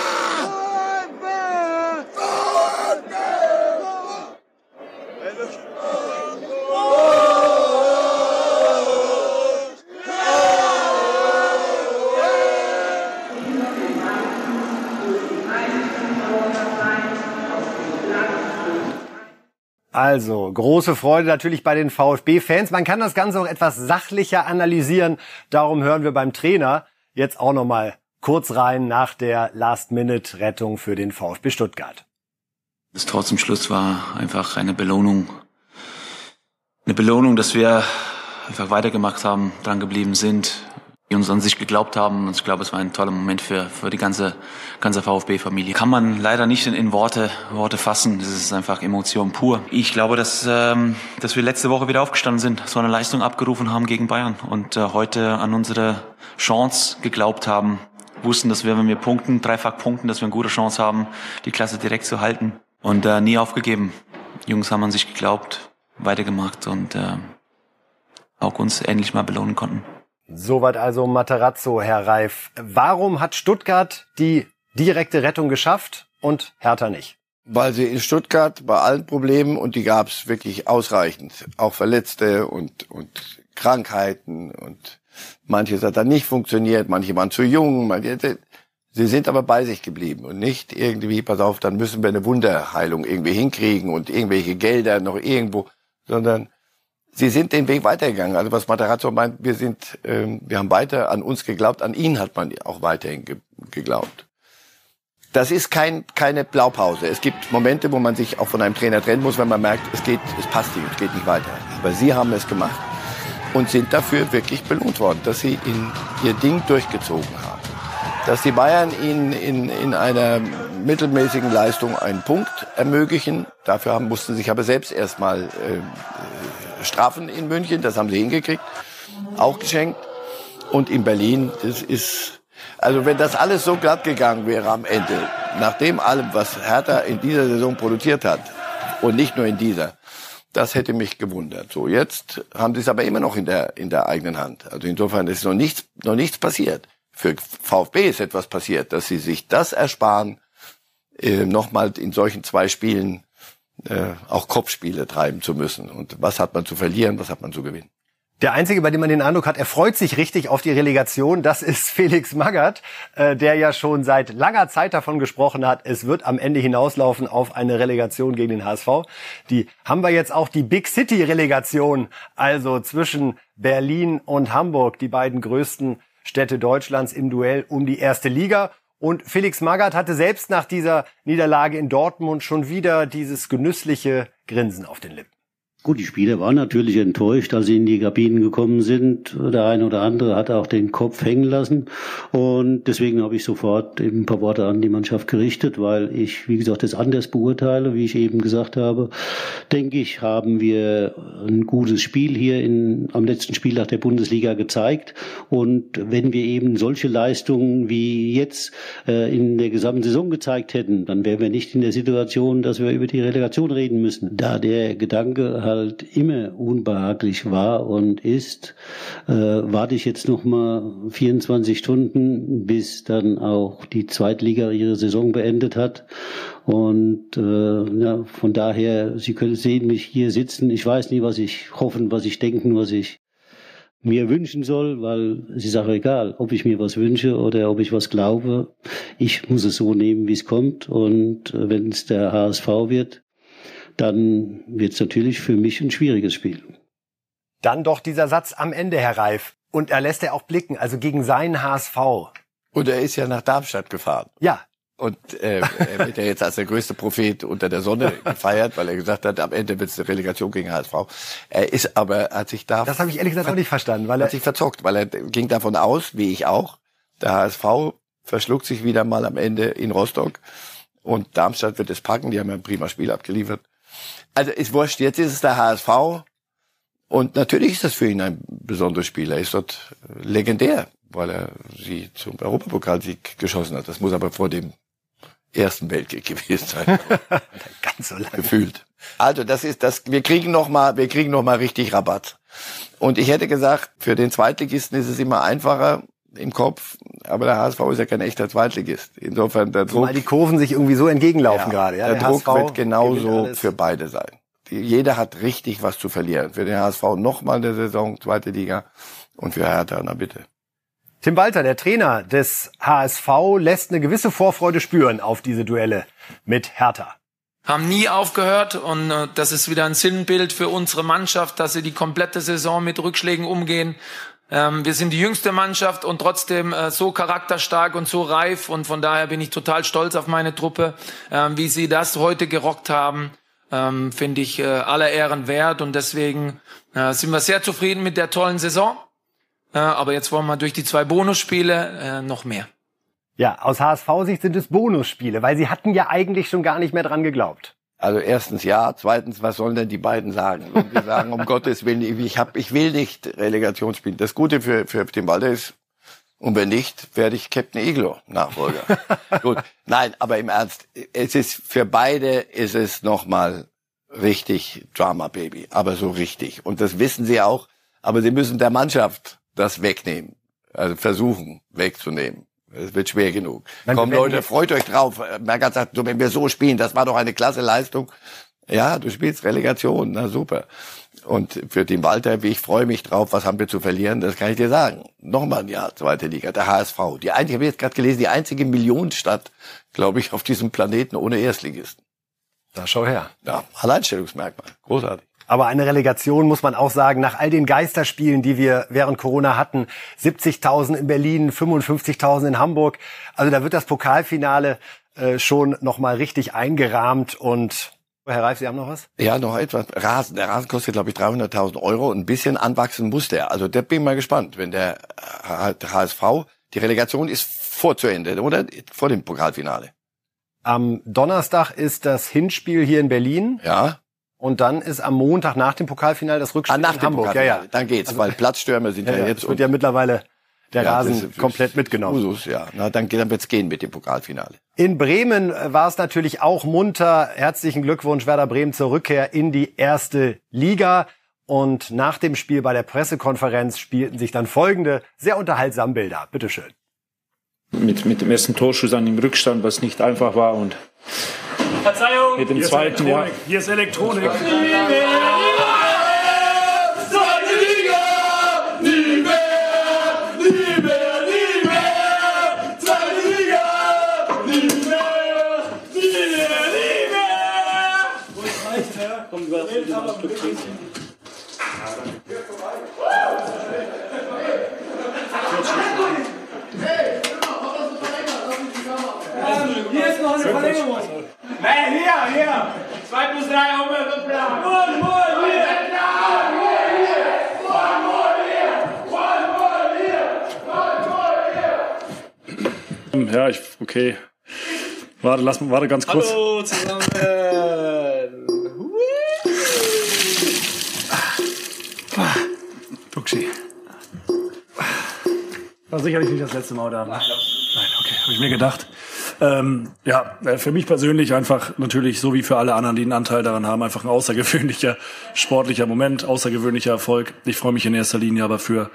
Also, große Freude natürlich bei den VfB-Fans. Man kann das Ganze auch etwas sachlicher analysieren. Darum hören wir beim Trainer jetzt auch nochmal kurz rein nach der Last-Minute-Rettung für den VfB Stuttgart. Das Tor zum Schluss war einfach eine Belohnung. Eine Belohnung, dass wir einfach weitergemacht haben, dran geblieben sind, die uns an sich geglaubt haben. Und ich glaube, es war ein toller Moment für, für die ganze, ganze VfB-Familie. Kann man leider nicht in, in, Worte, Worte fassen. Das ist einfach Emotion pur. Ich glaube, dass, ähm, dass wir letzte Woche wieder aufgestanden sind, so eine Leistung abgerufen haben gegen Bayern und äh, heute an unsere Chance geglaubt haben. Wussten, dass wir, wenn wir punkten, dreifach punkten, dass wir eine gute Chance haben, die Klasse direkt zu halten. Und äh, nie aufgegeben. Die Jungs haben an sich geglaubt, weitergemacht und äh, auch uns endlich mal belohnen konnten. Soweit also Materazzo, Herr Reif. Warum hat Stuttgart die direkte Rettung geschafft und Hertha nicht? Weil sie in Stuttgart bei allen Problemen, und die gab es wirklich ausreichend, auch Verletzte und, und Krankheiten und manches hat dann nicht funktioniert, manche waren zu jung, manche, sie sind aber bei sich geblieben und nicht irgendwie, pass auf, dann müssen wir eine Wunderheilung irgendwie hinkriegen und irgendwelche Gelder noch irgendwo, sondern sie sind den Weg weitergegangen. Also was Matarazzo meint, wir sind, ähm, wir haben weiter an uns geglaubt, an ihn hat man auch weiterhin ge geglaubt. Das ist kein, keine Blaupause. Es gibt Momente, wo man sich auch von einem Trainer trennen muss, wenn man merkt, es geht, es passt nicht, es geht nicht weiter. Aber sie haben es gemacht und sind dafür wirklich belohnt worden, dass sie in ihr Ding durchgezogen haben. Dass die Bayern ihnen in, in einer mittelmäßigen Leistung einen Punkt ermöglichen. Dafür haben, mussten sie sich aber selbst erstmal äh, strafen in München. Das haben sie hingekriegt. Auch geschenkt. Und in Berlin, das ist, also wenn das alles so glatt gegangen wäre am Ende, nach dem allem, was Hertha in dieser Saison produziert hat, und nicht nur in dieser, das hätte mich gewundert. So, jetzt haben sie es aber immer noch in der, in der eigenen Hand. Also insofern ist noch nichts, noch nichts passiert. Für VfB ist etwas passiert, dass sie sich das ersparen, äh, nochmal in solchen zwei Spielen äh, auch Kopfspiele treiben zu müssen. Und was hat man zu verlieren, was hat man zu gewinnen? Der Einzige, bei dem man den Eindruck hat, er freut sich richtig auf die Relegation, das ist Felix Magath, äh, der ja schon seit langer Zeit davon gesprochen hat, es wird am Ende hinauslaufen auf eine Relegation gegen den HSV. Die haben wir jetzt auch die Big City Relegation, also zwischen Berlin und Hamburg, die beiden größten Städte Deutschlands im Duell um die erste Liga. Und Felix Magath hatte selbst nach dieser Niederlage in Dortmund schon wieder dieses genüssliche Grinsen auf den Lippen. Gut, die Spieler waren natürlich enttäuscht, als sie in die Kabinen gekommen sind. Der eine oder andere hat auch den Kopf hängen lassen. Und deswegen habe ich sofort eben ein paar Worte an die Mannschaft gerichtet, weil ich, wie gesagt, das anders beurteile, wie ich eben gesagt habe. Denke ich, haben wir ein gutes Spiel hier in, am letzten Spieltag der Bundesliga gezeigt. Und wenn wir eben solche Leistungen wie jetzt äh, in der gesamten Saison gezeigt hätten, dann wären wir nicht in der Situation, dass wir über die Relegation reden müssen. Da der Gedanke halt immer unbehaglich war und ist, äh, warte ich jetzt noch mal 24 Stunden, bis dann auch die Zweitliga ihre Saison beendet hat. Und äh, ja, von daher, Sie können sehen mich hier sitzen. Ich weiß nie, was ich hoffen, was ich denken, was ich mir wünschen soll, weil es ist auch egal, ob ich mir was wünsche oder ob ich was glaube. Ich muss es so nehmen, wie es kommt. Und äh, wenn es der HSV wird, dann wird es natürlich für mich ein schwieriges Spiel. Dann doch dieser Satz am Ende, Herr Reif. Und er lässt er auch blicken, also gegen seinen HSV. Und er ist ja nach Darmstadt gefahren. Ja. Und äh, er wird ja jetzt als der größte Prophet unter der Sonne gefeiert, weil er gesagt hat, am Ende wird es eine Relegation gegen HSV. Er ist aber, hat sich da... Das habe ich ehrlich gesagt auch nicht verstanden. Weil er hat sich verzockt, weil er ging davon aus, wie ich auch, der HSV verschluckt sich wieder mal am Ende in Rostock und Darmstadt wird es packen, die haben ja ein prima Spiel abgeliefert also ist wurscht, jetzt ist es der HSV. Und natürlich ist das für ihn ein besonderes Spiel. Er ist dort legendär, weil er sie zum Europapokalsieg geschossen hat. Das muss aber vor dem Ersten Weltkrieg gewesen sein. Ganz so lange. Gefühlt. Also das ist das. Wir kriegen noch mal, wir kriegen noch mal richtig Rabatt. Und ich hätte gesagt, für den Zweitligisten ist es immer einfacher im Kopf, aber der HSV ist ja kein echter Zweitligist. Insofern der Druck. Weil die Kurven sich irgendwie so entgegenlaufen ja, gerade. Ja, der, der Druck HSV wird genauso für beide sein. Jeder hat richtig was zu verlieren. Für den HSV nochmal der Saison, zweite Liga und für Hertha, na bitte. Tim Walter, der Trainer des HSV, lässt eine gewisse Vorfreude spüren auf diese Duelle mit Hertha haben nie aufgehört und äh, das ist wieder ein Sinnbild für unsere Mannschaft, dass sie die komplette Saison mit Rückschlägen umgehen ähm, wir sind die jüngste Mannschaft und trotzdem äh, so charakterstark und so reif und von daher bin ich total stolz auf meine Truppe, ähm, wie sie das heute gerockt haben. Ähm, Finde ich äh, aller Ehren wert und deswegen äh, sind wir sehr zufrieden mit der tollen Saison. Äh, aber jetzt wollen wir durch die zwei Bonusspiele äh, noch mehr. Ja, aus HSV-Sicht sind es Bonusspiele, weil sie hatten ja eigentlich schon gar nicht mehr dran geglaubt. Also erstens ja, zweitens, was sollen denn die beiden sagen? Und die sagen, um Gottes Willen, ich, hab, ich will nicht Relegation spielen. Das Gute für, für den Walder ist, und wenn nicht, werde ich Captain Iglo Nachfolger. Gut, nein, aber im Ernst, es ist für beide ist es nochmal richtig Drama Baby, aber so richtig. Und das wissen sie auch, aber sie müssen der Mannschaft das wegnehmen, also versuchen wegzunehmen. Es wird schwer genug. Nein, Komm Leute, freut euch drauf. Merkat sagt, so, wenn wir so spielen, das war doch eine klasse Leistung. Ja, du spielst Relegation, na super. Und für den Walter, wie ich freue mich drauf, was haben wir zu verlieren, das kann ich dir sagen. Nochmal ein Jahr, zweite Liga, der HSV. Die einzige, ich habe jetzt gerade gelesen, die einzige Millionenstadt, glaube ich, auf diesem Planeten ohne Erstligisten. Da schau her. Ja, Alleinstellungsmerkmal. Großartig. Aber eine Relegation muss man auch sagen, nach all den Geisterspielen, die wir während Corona hatten, 70.000 in Berlin, 55.000 in Hamburg, also da wird das Pokalfinale äh, schon nochmal richtig eingerahmt und Herr Reif, Sie haben noch was? Ja, noch etwas. Rasen. Der Rasen kostet, glaube ich, 300.000 Euro. Ein bisschen anwachsen muss der. Also da bin ich mal gespannt. Wenn der HSV, die Relegation ist vor zu Ende, oder? Vor dem Pokalfinale. Am Donnerstag ist das Hinspiel hier in Berlin. Ja. Und dann ist am Montag nach dem Pokalfinale das Rückspiel ah, nach in Hamburg. Ja, ja. Dann geht's, also, weil Platzstürme sind ja, ja jetzt. Es wird ja mittlerweile der ja, Rasen komplett mitgenommen. Usus, ja. Na, dann, dann wird's gehen mit dem Pokalfinale. In Bremen äh, war es natürlich auch munter. Herzlichen Glückwunsch Werder Bremen zur Rückkehr in die erste Liga. Und nach dem Spiel bei der Pressekonferenz spielten sich dann folgende sehr unterhaltsame Bilder. Bitteschön. mit, mit dem ersten Torschuss an dem Rückstand, was nicht einfach war und Verzeihung. mit dem Hier zweiten, ist ja. Elektronik. Hier ist Elektronik. Noch eine Verlängerung. Nein, hier, hier. 2 plus 3 Umwelt und Plan. One more hier. Ja, ich, okay. Warte, lass warte ganz kurz. Hallo zusammen. Duxi. War sicherlich nicht das letzte Mal da. Nein, okay, habe ich mir gedacht. Ähm, ja, äh, für mich persönlich einfach natürlich, so wie für alle anderen, die einen Anteil daran haben, einfach ein außergewöhnlicher sportlicher Moment, außergewöhnlicher Erfolg. Ich freue mich in erster Linie aber für,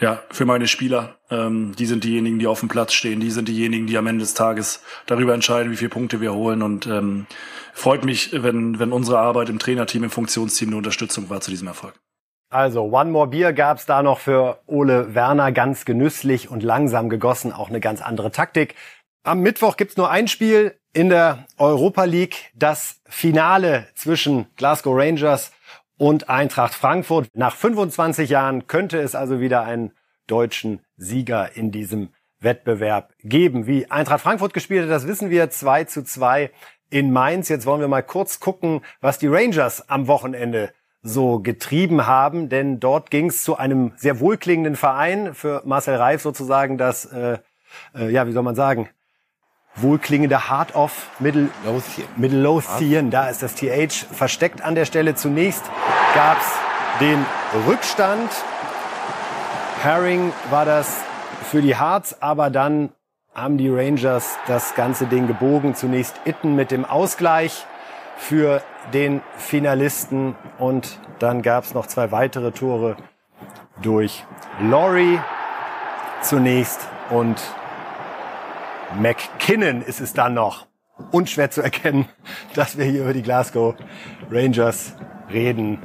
ja, für meine Spieler. Ähm, die sind diejenigen, die auf dem Platz stehen. Die sind diejenigen, die am Ende des Tages darüber entscheiden, wie viele Punkte wir holen. Und ähm, freut mich, wenn, wenn unsere Arbeit im Trainerteam, im Funktionsteam eine Unterstützung war zu diesem Erfolg. Also One More Beer gab's da noch für Ole Werner ganz genüsslich und langsam gegossen, auch eine ganz andere Taktik. Am Mittwoch gibt's nur ein Spiel in der Europa League, das Finale zwischen Glasgow Rangers und Eintracht Frankfurt. Nach 25 Jahren könnte es also wieder einen deutschen Sieger in diesem Wettbewerb geben. Wie Eintracht Frankfurt gespielt hat, das wissen wir 2 zu 2 in Mainz. Jetzt wollen wir mal kurz gucken, was die Rangers am Wochenende so getrieben haben, denn dort ging es zu einem sehr wohlklingenden Verein für Marcel Reif sozusagen das, äh, äh, ja, wie soll man sagen, wohlklingende Heart of Middle Midlothian. Da ist das TH versteckt an der Stelle. Zunächst gab's den Rückstand. Herring war das für die Hearts, aber dann haben die Rangers das ganze Ding gebogen. Zunächst Itten mit dem Ausgleich für den Finalisten und dann gab's noch zwei weitere Tore durch Laurie zunächst und McKinnon ist es dann noch. Unschwer zu erkennen, dass wir hier über die Glasgow Rangers reden.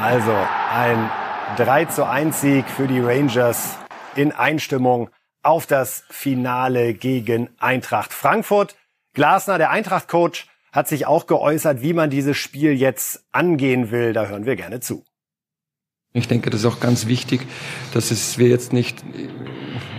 Also ein 3 zu 1 Sieg für die Rangers in Einstimmung auf das Finale gegen Eintracht Frankfurt. Glasner, der Eintracht-Coach, hat sich auch geäußert, wie man dieses Spiel jetzt angehen will. Da hören wir gerne zu. Ich denke, das ist auch ganz wichtig, dass es wir jetzt nicht,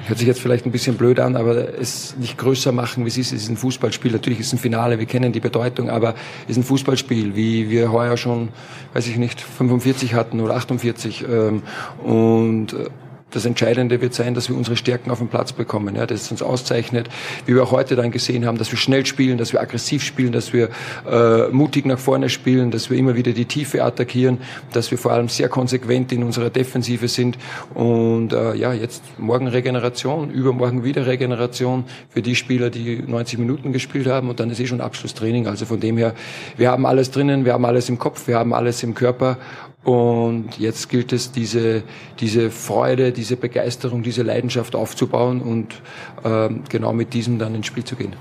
hört sich jetzt vielleicht ein bisschen blöd an, aber es nicht größer machen, wie es ist. Es ist ein Fußballspiel. Natürlich ist es ein Finale, wir kennen die Bedeutung, aber es ist ein Fußballspiel, wie wir heuer schon, weiß ich nicht, 45 hatten oder 48. ähm, Und äh, das Entscheidende wird sein, dass wir unsere Stärken auf den Platz bekommen, ja, das uns auszeichnet, wie wir auch heute dann gesehen haben, dass wir schnell spielen, dass wir aggressiv spielen, dass wir äh, mutig nach vorne spielen, dass wir immer wieder die Tiefe attackieren, dass wir vor allem sehr konsequent in unserer Defensive sind. Und äh, ja, jetzt morgen Regeneration, übermorgen wieder Regeneration für die Spieler, die 90 Minuten gespielt haben. Und dann ist eh schon Abschlusstraining, also von dem her, wir haben alles drinnen, wir haben alles im Kopf, wir haben alles im Körper und jetzt gilt es, diese, diese Freude, diese Begeisterung, diese Leidenschaft aufzubauen und ähm, genau mit diesem dann ins Spiel zu gehen.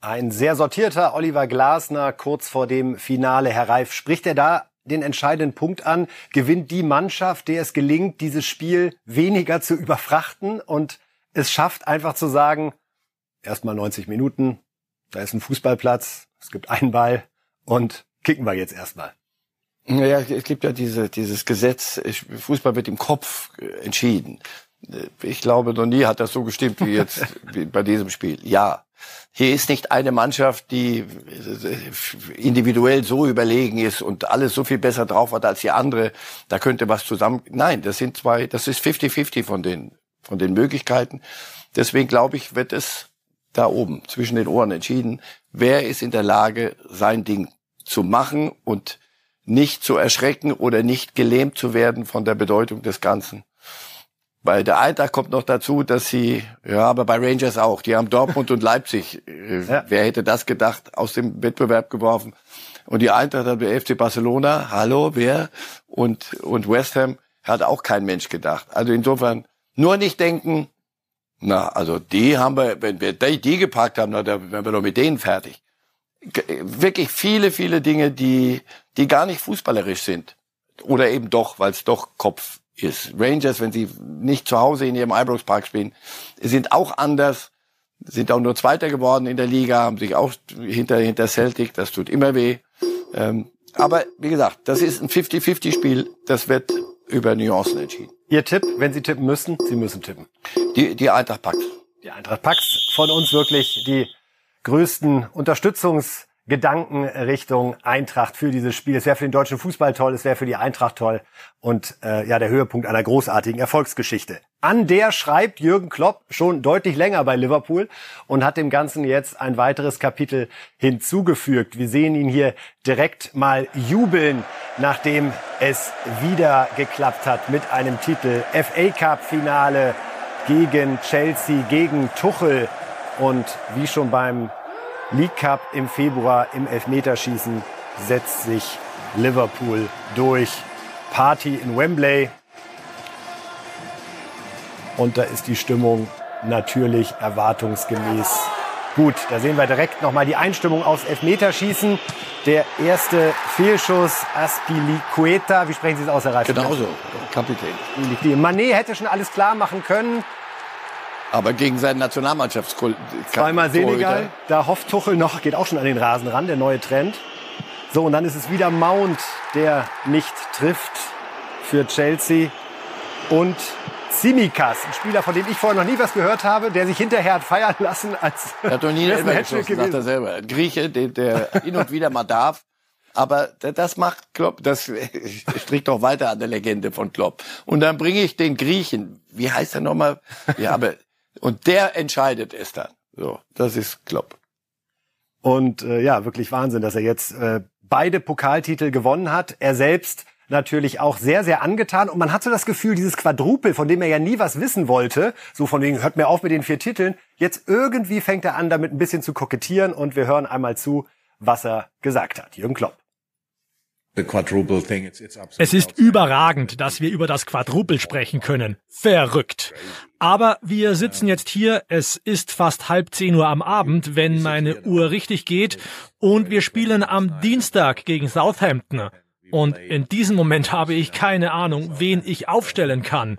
Ein sehr sortierter Oliver Glasner kurz vor dem Finale. Herr Reif, spricht er da den entscheidenden Punkt an? Gewinnt die Mannschaft, der es gelingt, dieses Spiel weniger zu überfrachten und es schafft einfach zu sagen, erstmal 90 Minuten, da ist ein Fußballplatz, es gibt einen Ball und kicken wir jetzt erstmal. Naja, es gibt ja diese, dieses Gesetz, Fußball wird im Kopf äh, entschieden. Äh, Ich glaube, noch nie hat das so gestimmt wie jetzt bei diesem Spiel. Ja, hier ist nicht eine Mannschaft, die äh, individuell so überlegen ist und alles so viel besser drauf hat als die andere. Da könnte was zusammen. Nein, das sind zwei, das ist 50-50 von den, von den Möglichkeiten. Deswegen glaube ich, wird es da oben zwischen den Ohren entschieden, wer ist in der Lage, sein Ding zu machen und nicht zu erschrecken oder nicht gelähmt zu werden von der Bedeutung des Ganzen. Bei der Eintracht kommt noch dazu, dass sie, ja, aber bei Rangers auch, die haben Dortmund und Leipzig, äh, wer hätte das gedacht, aus dem Wettbewerb geworfen. Und die Eintracht hat bei FC Barcelona, hallo, wer? Und, und West Ham hat auch kein Mensch gedacht. Also insofern nur nicht denken, Na, also die haben wir, wenn wir die, die gepackt haben, dann wären wir doch mit denen fertig. Wirklich viele, viele Dinge, die, die gar nicht fußballerisch sind. Oder eben doch, weil es doch Kopf ist. Rangers, wenn sie nicht zu Hause in ihrem Ibrox Park spielen, sind auch anders, sind auch nur Zweiter geworden in der Liga, haben sich auch hinter, hinter Celtic, das tut immer weh. Ähm, aber wie gesagt, das ist ein 50-50-Spiel, das wird über Nuancen entschieden. Ihr Tipp, wenn Sie tippen müssen, Sie müssen tippen. Die, die Eintracht packt. Die Eintracht packt von uns wirklich die größten Unterstützungsgedanken Richtung Eintracht für dieses Spiel. Es wäre für den deutschen Fußball toll, es wäre für die Eintracht toll und äh, ja der Höhepunkt einer großartigen Erfolgsgeschichte. An der schreibt Jürgen Klopp schon deutlich länger bei Liverpool und hat dem Ganzen jetzt ein weiteres Kapitel hinzugefügt. Wir sehen ihn hier direkt mal jubeln, nachdem es wieder geklappt hat mit einem Titel. FA Cup Finale gegen Chelsea, gegen Tuchel und wie schon beim League Cup im Februar im Elfmeterschießen setzt sich Liverpool durch. Party in Wembley. Und da ist die Stimmung natürlich erwartungsgemäß gut. Da sehen wir direkt nochmal die Einstimmung aufs Elfmeterschießen. Der erste Fehlschuss, Aspilicueta. Wie sprechen Sie es aus, Herr Reif? Genauso, Kapitän. Manet hätte schon alles klar machen können. Aber gegen seinen Nationalmannschaftskollegen. Zweimal Senegal. Da hofft Tuchel noch, geht auch schon an den Rasen ran, der neue Trend. So, und dann ist es wieder Mount, der nicht trifft für Chelsea. Und Simikas, ein Spieler, von dem ich vorher noch nie was gehört habe, der sich hinterher hat feiern lassen als er hat doch nie einen geschossen, sagt er selber. Ein Grieche, der, der hin und wieder mal darf. Aber das macht Klopp, das strickt doch weiter an der Legende von Klopp. Und dann bringe ich den Griechen, wie heißt er nochmal? Ja, aber, und der entscheidet es dann. So, das ist Klopp. Und äh, ja, wirklich Wahnsinn, dass er jetzt äh, beide Pokaltitel gewonnen hat. Er selbst natürlich auch sehr, sehr angetan. Und man hat so das Gefühl, dieses Quadrupel, von dem er ja nie was wissen wollte, so von wegen, hört mir auf mit den vier Titeln, jetzt irgendwie fängt er an, damit ein bisschen zu kokettieren und wir hören einmal zu, was er gesagt hat. Jürgen Klopp. Es ist überragend, dass wir über das Quadrupel sprechen können. Verrückt. Aber wir sitzen jetzt hier, es ist fast halb zehn Uhr am Abend, wenn meine Uhr richtig geht, und wir spielen am Dienstag gegen Southampton. Und in diesem Moment habe ich keine Ahnung, wen ich aufstellen kann.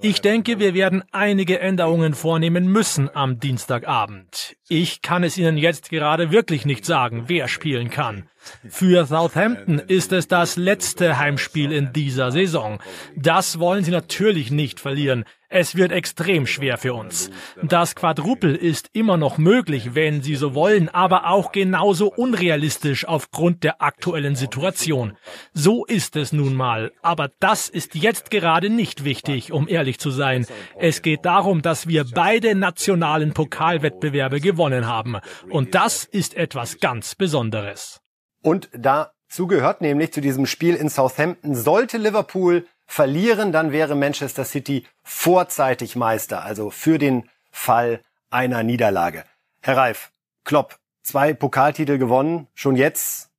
Ich denke, wir werden einige Änderungen vornehmen müssen am Dienstagabend. Ich kann es Ihnen jetzt gerade wirklich nicht sagen, wer spielen kann. Für Southampton ist es das letzte Heimspiel in dieser Saison. Das wollen sie natürlich nicht verlieren. Es wird extrem schwer für uns. Das Quadrupel ist immer noch möglich, wenn Sie so wollen, aber auch genauso unrealistisch aufgrund der aktuellen Situation. So ist es nun mal. Aber das ist jetzt gerade nicht wichtig, um ehrlich zu sein. Es geht darum, dass wir beide nationalen Pokalwettbewerbe gewonnen haben. Und das ist etwas ganz Besonderes. Und dazu gehört nämlich zu diesem Spiel in Southampton, sollte Liverpool verlieren, dann wäre Manchester City vorzeitig Meister, also für den Fall einer Niederlage. Herr Reif, Klopp, zwei Pokaltitel gewonnen, schon jetzt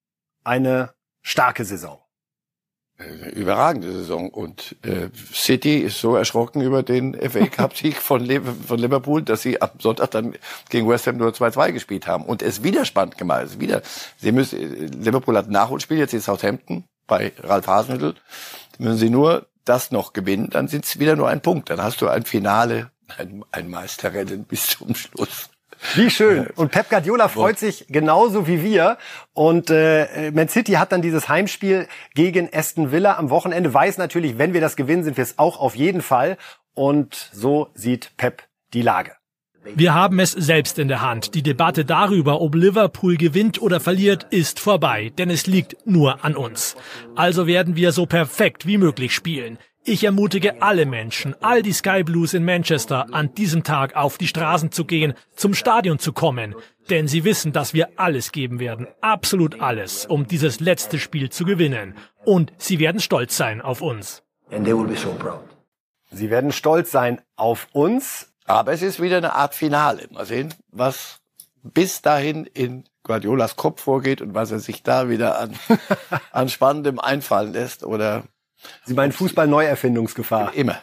eine starke Saison. Eine überragende Saison. Und äh, City ist so erschrocken über den FA Cup-Sieg von, von Liverpool, dass sie am Sonntag dann gegen West Ham nur 2-2 gespielt haben und es wieder spannend gemacht. ist. wieder, sie müssen, Liverpool hat ein Nachholspiel jetzt in Southampton bei Ralf Hasenhüttl. Müssen sie nur das noch gewinnen, dann sind es wieder nur ein Punkt. Dann hast du ein Finale, ein, ein Meisterrennen bis zum Schluss. Wie schön. Und Pep Guardiola freut sich genauso wie wir. Und äh, Man City hat dann dieses Heimspiel gegen Aston Villa am Wochenende. Weiß natürlich, wenn wir das gewinnen, sind wir es auch auf jeden Fall. Und so sieht Pep die Lage. Wir haben es selbst in der Hand. Die Debatte darüber, ob Liverpool gewinnt oder verliert, ist vorbei, denn es liegt nur an uns. Also werden wir so perfekt wie möglich spielen. Ich ermutige alle Menschen, all die Sky Blues in Manchester, an diesem Tag auf die Straßen zu gehen, zum Stadion zu kommen, denn sie wissen, dass wir alles geben werden, absolut alles, um dieses letzte Spiel zu gewinnen. Und sie werden stolz sein auf uns. Sie werden stolz sein auf uns, aber es ist wieder eine Art Finale. Mal sehen, was bis dahin in Guardiolas Kopf vorgeht und was er sich da wieder an, an Spannendem einfallen lässt oder. Sie meinen Fußball-Neuerfindungsgefahr? Immer.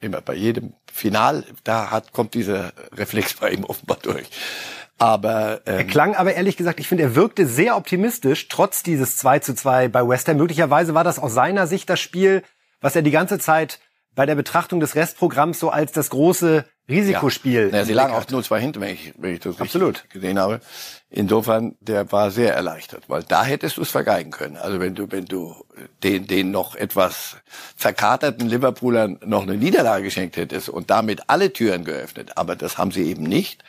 Immer bei jedem Final, da hat, kommt dieser Reflex bei ihm offenbar durch. Aber ähm, er klang aber ehrlich gesagt, ich finde, er wirkte sehr optimistisch, trotz dieses 2 zu 2 bei West Ham. Möglicherweise war das aus seiner Sicht das Spiel, was er die ganze Zeit bei der Betrachtung des Restprogramms so als das große Risikospiel. Ja. Naja, sie lagen auch 0-2 hinten, wenn ich, wenn ich das Absolut. gesehen habe. Insofern, der war sehr erleichtert, weil da hättest du es vergeigen können. Also wenn du, wenn du den, den noch etwas verkaterten Liverpoolern noch eine Niederlage geschenkt hättest und damit alle Türen geöffnet. Aber das haben sie eben nicht.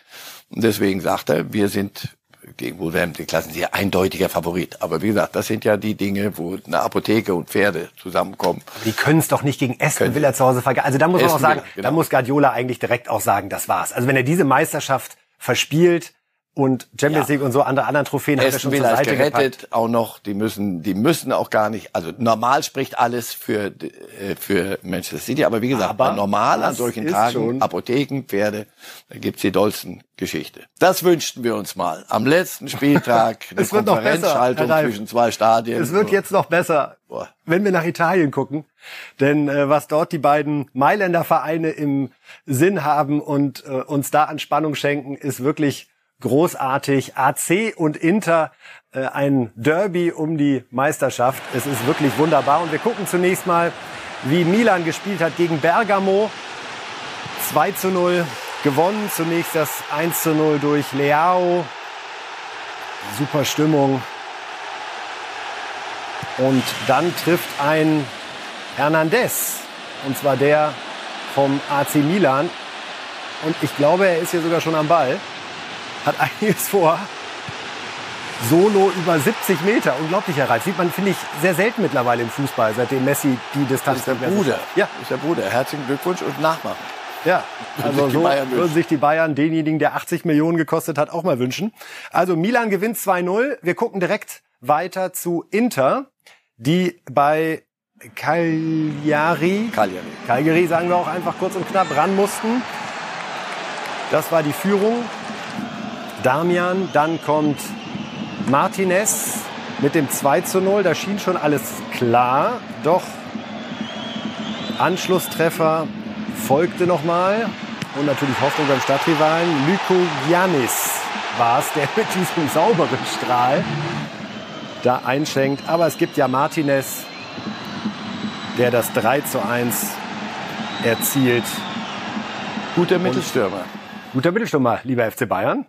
Und deswegen sagt er, wir sind gegen Wolverhampton Klassen sehr eindeutiger Favorit. Aber wie gesagt, das sind ja die Dinge, wo eine Apotheke und Pferde zusammenkommen. Die können es doch nicht gegen Aston Villa zu Hause vergeben. Also da muss man auch Aston sagen, Villa, genau. da muss Guardiola eigentlich direkt auch sagen, das war's. Also wenn er diese Meisterschaft verspielt und Champions Ja. League und so andere anderen Trophäen hat er schon zur Villa ist Seite gerettet, gepackt. auch noch. Die müssen, die müssen auch gar nicht. Also normal spricht alles für äh, für Manchester City, aber wie gesagt, Aber normal an solchen Tagen schon- Apotheken, Pferde, da gibt's die dollsten Geschichte. Das wünschten wir uns mal. Am letzten Spieltag eine Es wird noch besser, zwischen zwei Stadien. Es wird jetzt noch besser, Boah. wenn wir nach Italien gucken. Denn äh, was dort die beiden Mailänder Vereine im Sinn haben und äh, uns da an Spannung schenken, ist wirklich großartig. AC und Inter, äh, ein Derby um die Meisterschaft. Es ist wirklich wunderbar. Und wir gucken zunächst mal, wie Milan gespielt hat gegen Bergamo. 2 zu 0 gewonnen. Zunächst das 1 zu 0 durch Leao. Super Stimmung. Und dann trifft ein Hernandez. Und zwar der vom AC Milan. Und ich glaube, er ist hier sogar schon am Ball. Hat einiges vor. Solo über 70 Meter. Unglaublicher Reif. Sieht man, finde ich, sehr selten mittlerweile im Fußball, seitdem Messi die Distanz ist der Bruder. Ja, ist der Bruder. Herzlichen Glückwunsch und Nachmachen. ja. Also sich die so Bayern würden sich die Bayern denjenigen, der 80 Millionen gekostet hat, auch mal wünschen. Also Milan gewinnt 2-0. Wir gucken direkt weiter zu Inter, die bei Cagliari, Cagliari. Cagliari sagen wir auch einfach kurz und knapp, ran mussten. Das war die Führung. Damian, dann kommt Martinez mit dem 2 zu 0. Da schien schon alles klar. Doch Anschlusstreffer folgte nochmal. Und natürlich Hoffnung beim Stadtrivalen. Lyko Giannis war es, der mit diesem sauberen Strahl da einschenkt. Aber es gibt ja Martinez, der das 3 zu 1 erzielt. Guter Mittelstürmer. Guter Mittelstürmer, lieber FC Bayern.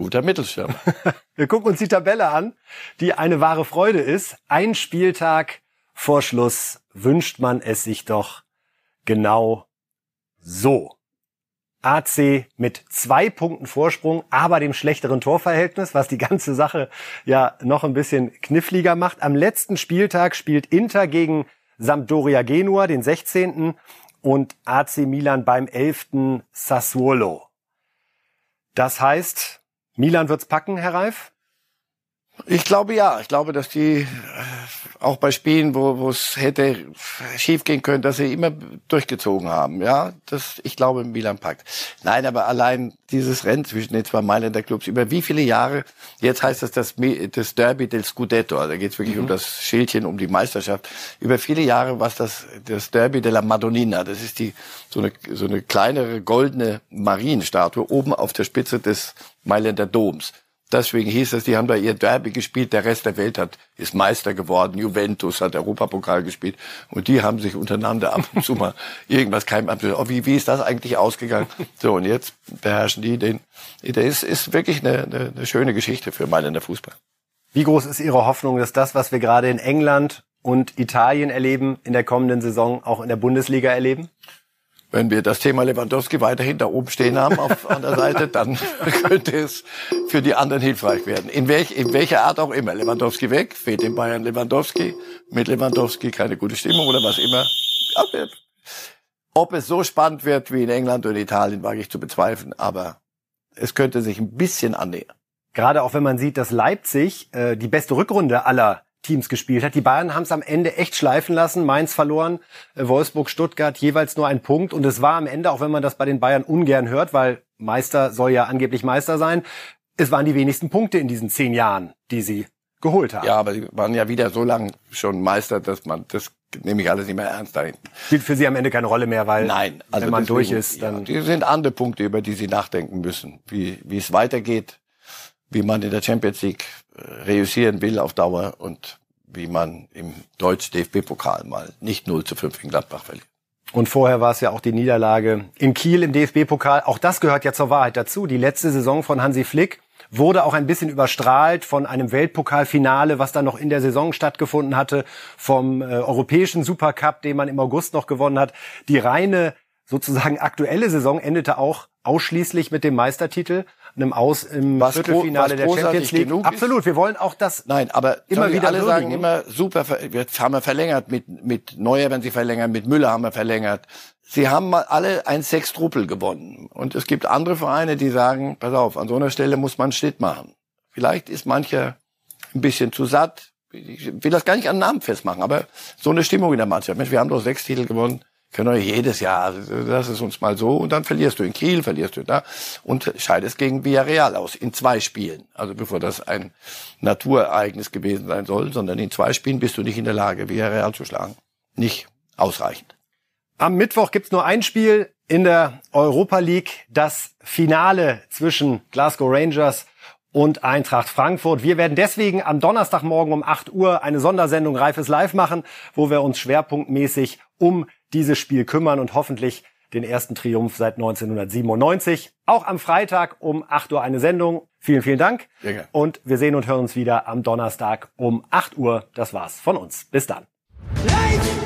Guter Mittelstürmer. Wir gucken uns die Tabelle an, die eine wahre Freude ist. Ein Spieltag vor Schluss wünscht man es sich doch genau so. AC mit zwei Punkten Vorsprung, aber dem schlechteren Torverhältnis, was die ganze Sache ja noch ein bisschen kniffliger macht. Am letzten Spieltag spielt Inter gegen Sampdoria Genua, den 16. und AC Milan beim 11. Sassuolo. Das heißt, Milan wird's packen, Herr Reif? Ich glaube ja. Ich glaube, dass die äh, auch bei Spielen, wo es hätte schiefgehen können, dass sie immer durchgezogen haben. Ja, das ich glaube Milan packt. Nein, aber allein dieses Rennen zwischen den zwei Mailänder Clubs über wie viele Jahre? Jetzt heißt es das, Mi- das Derby del Scudetto. Also da geht es wirklich um das Schildchen, um die Meisterschaft. Über viele Jahre war es das das Derby della Madonnina. Das ist die so eine so eine kleinere goldene Marienstatue oben auf der Spitze des Mailänder Doms. Deswegen hieß es, die haben da ihr Derby gespielt, der Rest der Welt hat, ist Meister geworden, Juventus hat Europapokal gespielt und die haben sich untereinander ab und zu mal irgendwas keinem ab. Oh, wie, wie ist das eigentlich ausgegangen? So, und jetzt beherrschen die den. Das ist, ist wirklich eine, eine, eine schöne Geschichte für Mailänder Fußball. Wie groß ist Ihre Hoffnung, dass das, was wir gerade in England und Italien erleben, in der kommenden Saison auch in der Bundesliga erleben? Wenn wir das Thema Lewandowski weiterhin da oben stehen haben auf, an der Seite, dann könnte es für die anderen hilfreich werden. In, welch, in welcher Art auch immer. Lewandowski weg, fehlt den Bayern Lewandowski. Mit Lewandowski keine gute Stimmung oder was immer. Ob es so spannend wird wie in England oder Italien, wage ich zu bezweifeln. Aber es könnte sich ein bisschen annähern. Gerade auch wenn man sieht, dass Leipzig äh, die beste Rückrunde aller Teams gespielt hat. Die Bayern haben es am Ende echt schleifen lassen. Mainz verloren, äh, Wolfsburg, Stuttgart jeweils nur ein Punkt. Und es war am Ende, auch wenn man das bei den Bayern ungern hört, weil Meister soll ja angeblich Meister sein, es waren die wenigsten Punkte in diesen zehn Jahren, die sie geholt haben. Ja, aber sie waren ja wieder so lange schon Meister, dass man das nehme ich alles nicht mehr ernst da hinten. Spielt für Sie am Ende keine Rolle mehr, weil Nein, also wenn man deswegen, durch ist, dann ja, die sind andere Punkte, über die Sie nachdenken müssen, wie wie es weitergeht, wie man in der Champions League reüssieren will auf Dauer und wie man im Deutsch-DFB-Pokal mal nicht 0 zu 5 in Gladbach verliert. Und vorher war es ja auch die Niederlage in Kiel im DFB-Pokal. Auch das gehört ja zur Wahrheit dazu. Die letzte Saison von Hansi Flick wurde auch ein bisschen überstrahlt von einem Weltpokalfinale, was dann noch in der Saison stattgefunden hatte, vom äh, europäischen Supercup, den man im August noch gewonnen hat. Die reine sozusagen aktuelle Saison endete auch ausschließlich mit dem Meistertitel, einem Aus im Was Viertelfinale was der Champions League. genug Absolut, wir wollen auch das Nein, aber immer wieder alle sagen immer super, wir haben wir verlängert mit mit Neuer, wenn sie verlängern, mit Müller haben wir verlängert. Sie haben mal alle ein Sextrupel gewonnen und es gibt andere Vereine, die sagen, pass auf, an so einer Stelle muss man einen Schnitt machen. Vielleicht ist mancher ein bisschen zu satt. Ich will das gar nicht an Namen festmachen, aber so eine Stimmung in der Mannschaft. Mensch, wir haben doch sechs Titel gewonnen. Können wir jedes Jahr, also das ist uns mal so und dann verlierst du in Kiel, verlierst du da und scheidest gegen Villarreal aus in zwei Spielen. Also bevor das ein Naturereignis gewesen sein soll, sondern in zwei Spielen bist du nicht in der Lage, Villarreal zu schlagen. Nicht ausreichend. Am Mittwoch gibt's nur ein Spiel in der Europa League, das Finale zwischen Glasgow Rangers und Eintracht Frankfurt. Wir werden deswegen am Donnerstagmorgen um 8 Uhr eine Sondersendung Reifes Live machen, wo wir uns schwerpunktmäßig um dieses Spiel kümmern und hoffentlich den ersten Triumph seit 1997. Auch am Freitag um 8 Uhr eine Sendung. Vielen, vielen Dank. Gerne. Und wir sehen und hören uns wieder am Donnerstag um 8 Uhr. Das war's von uns. Bis dann. Light!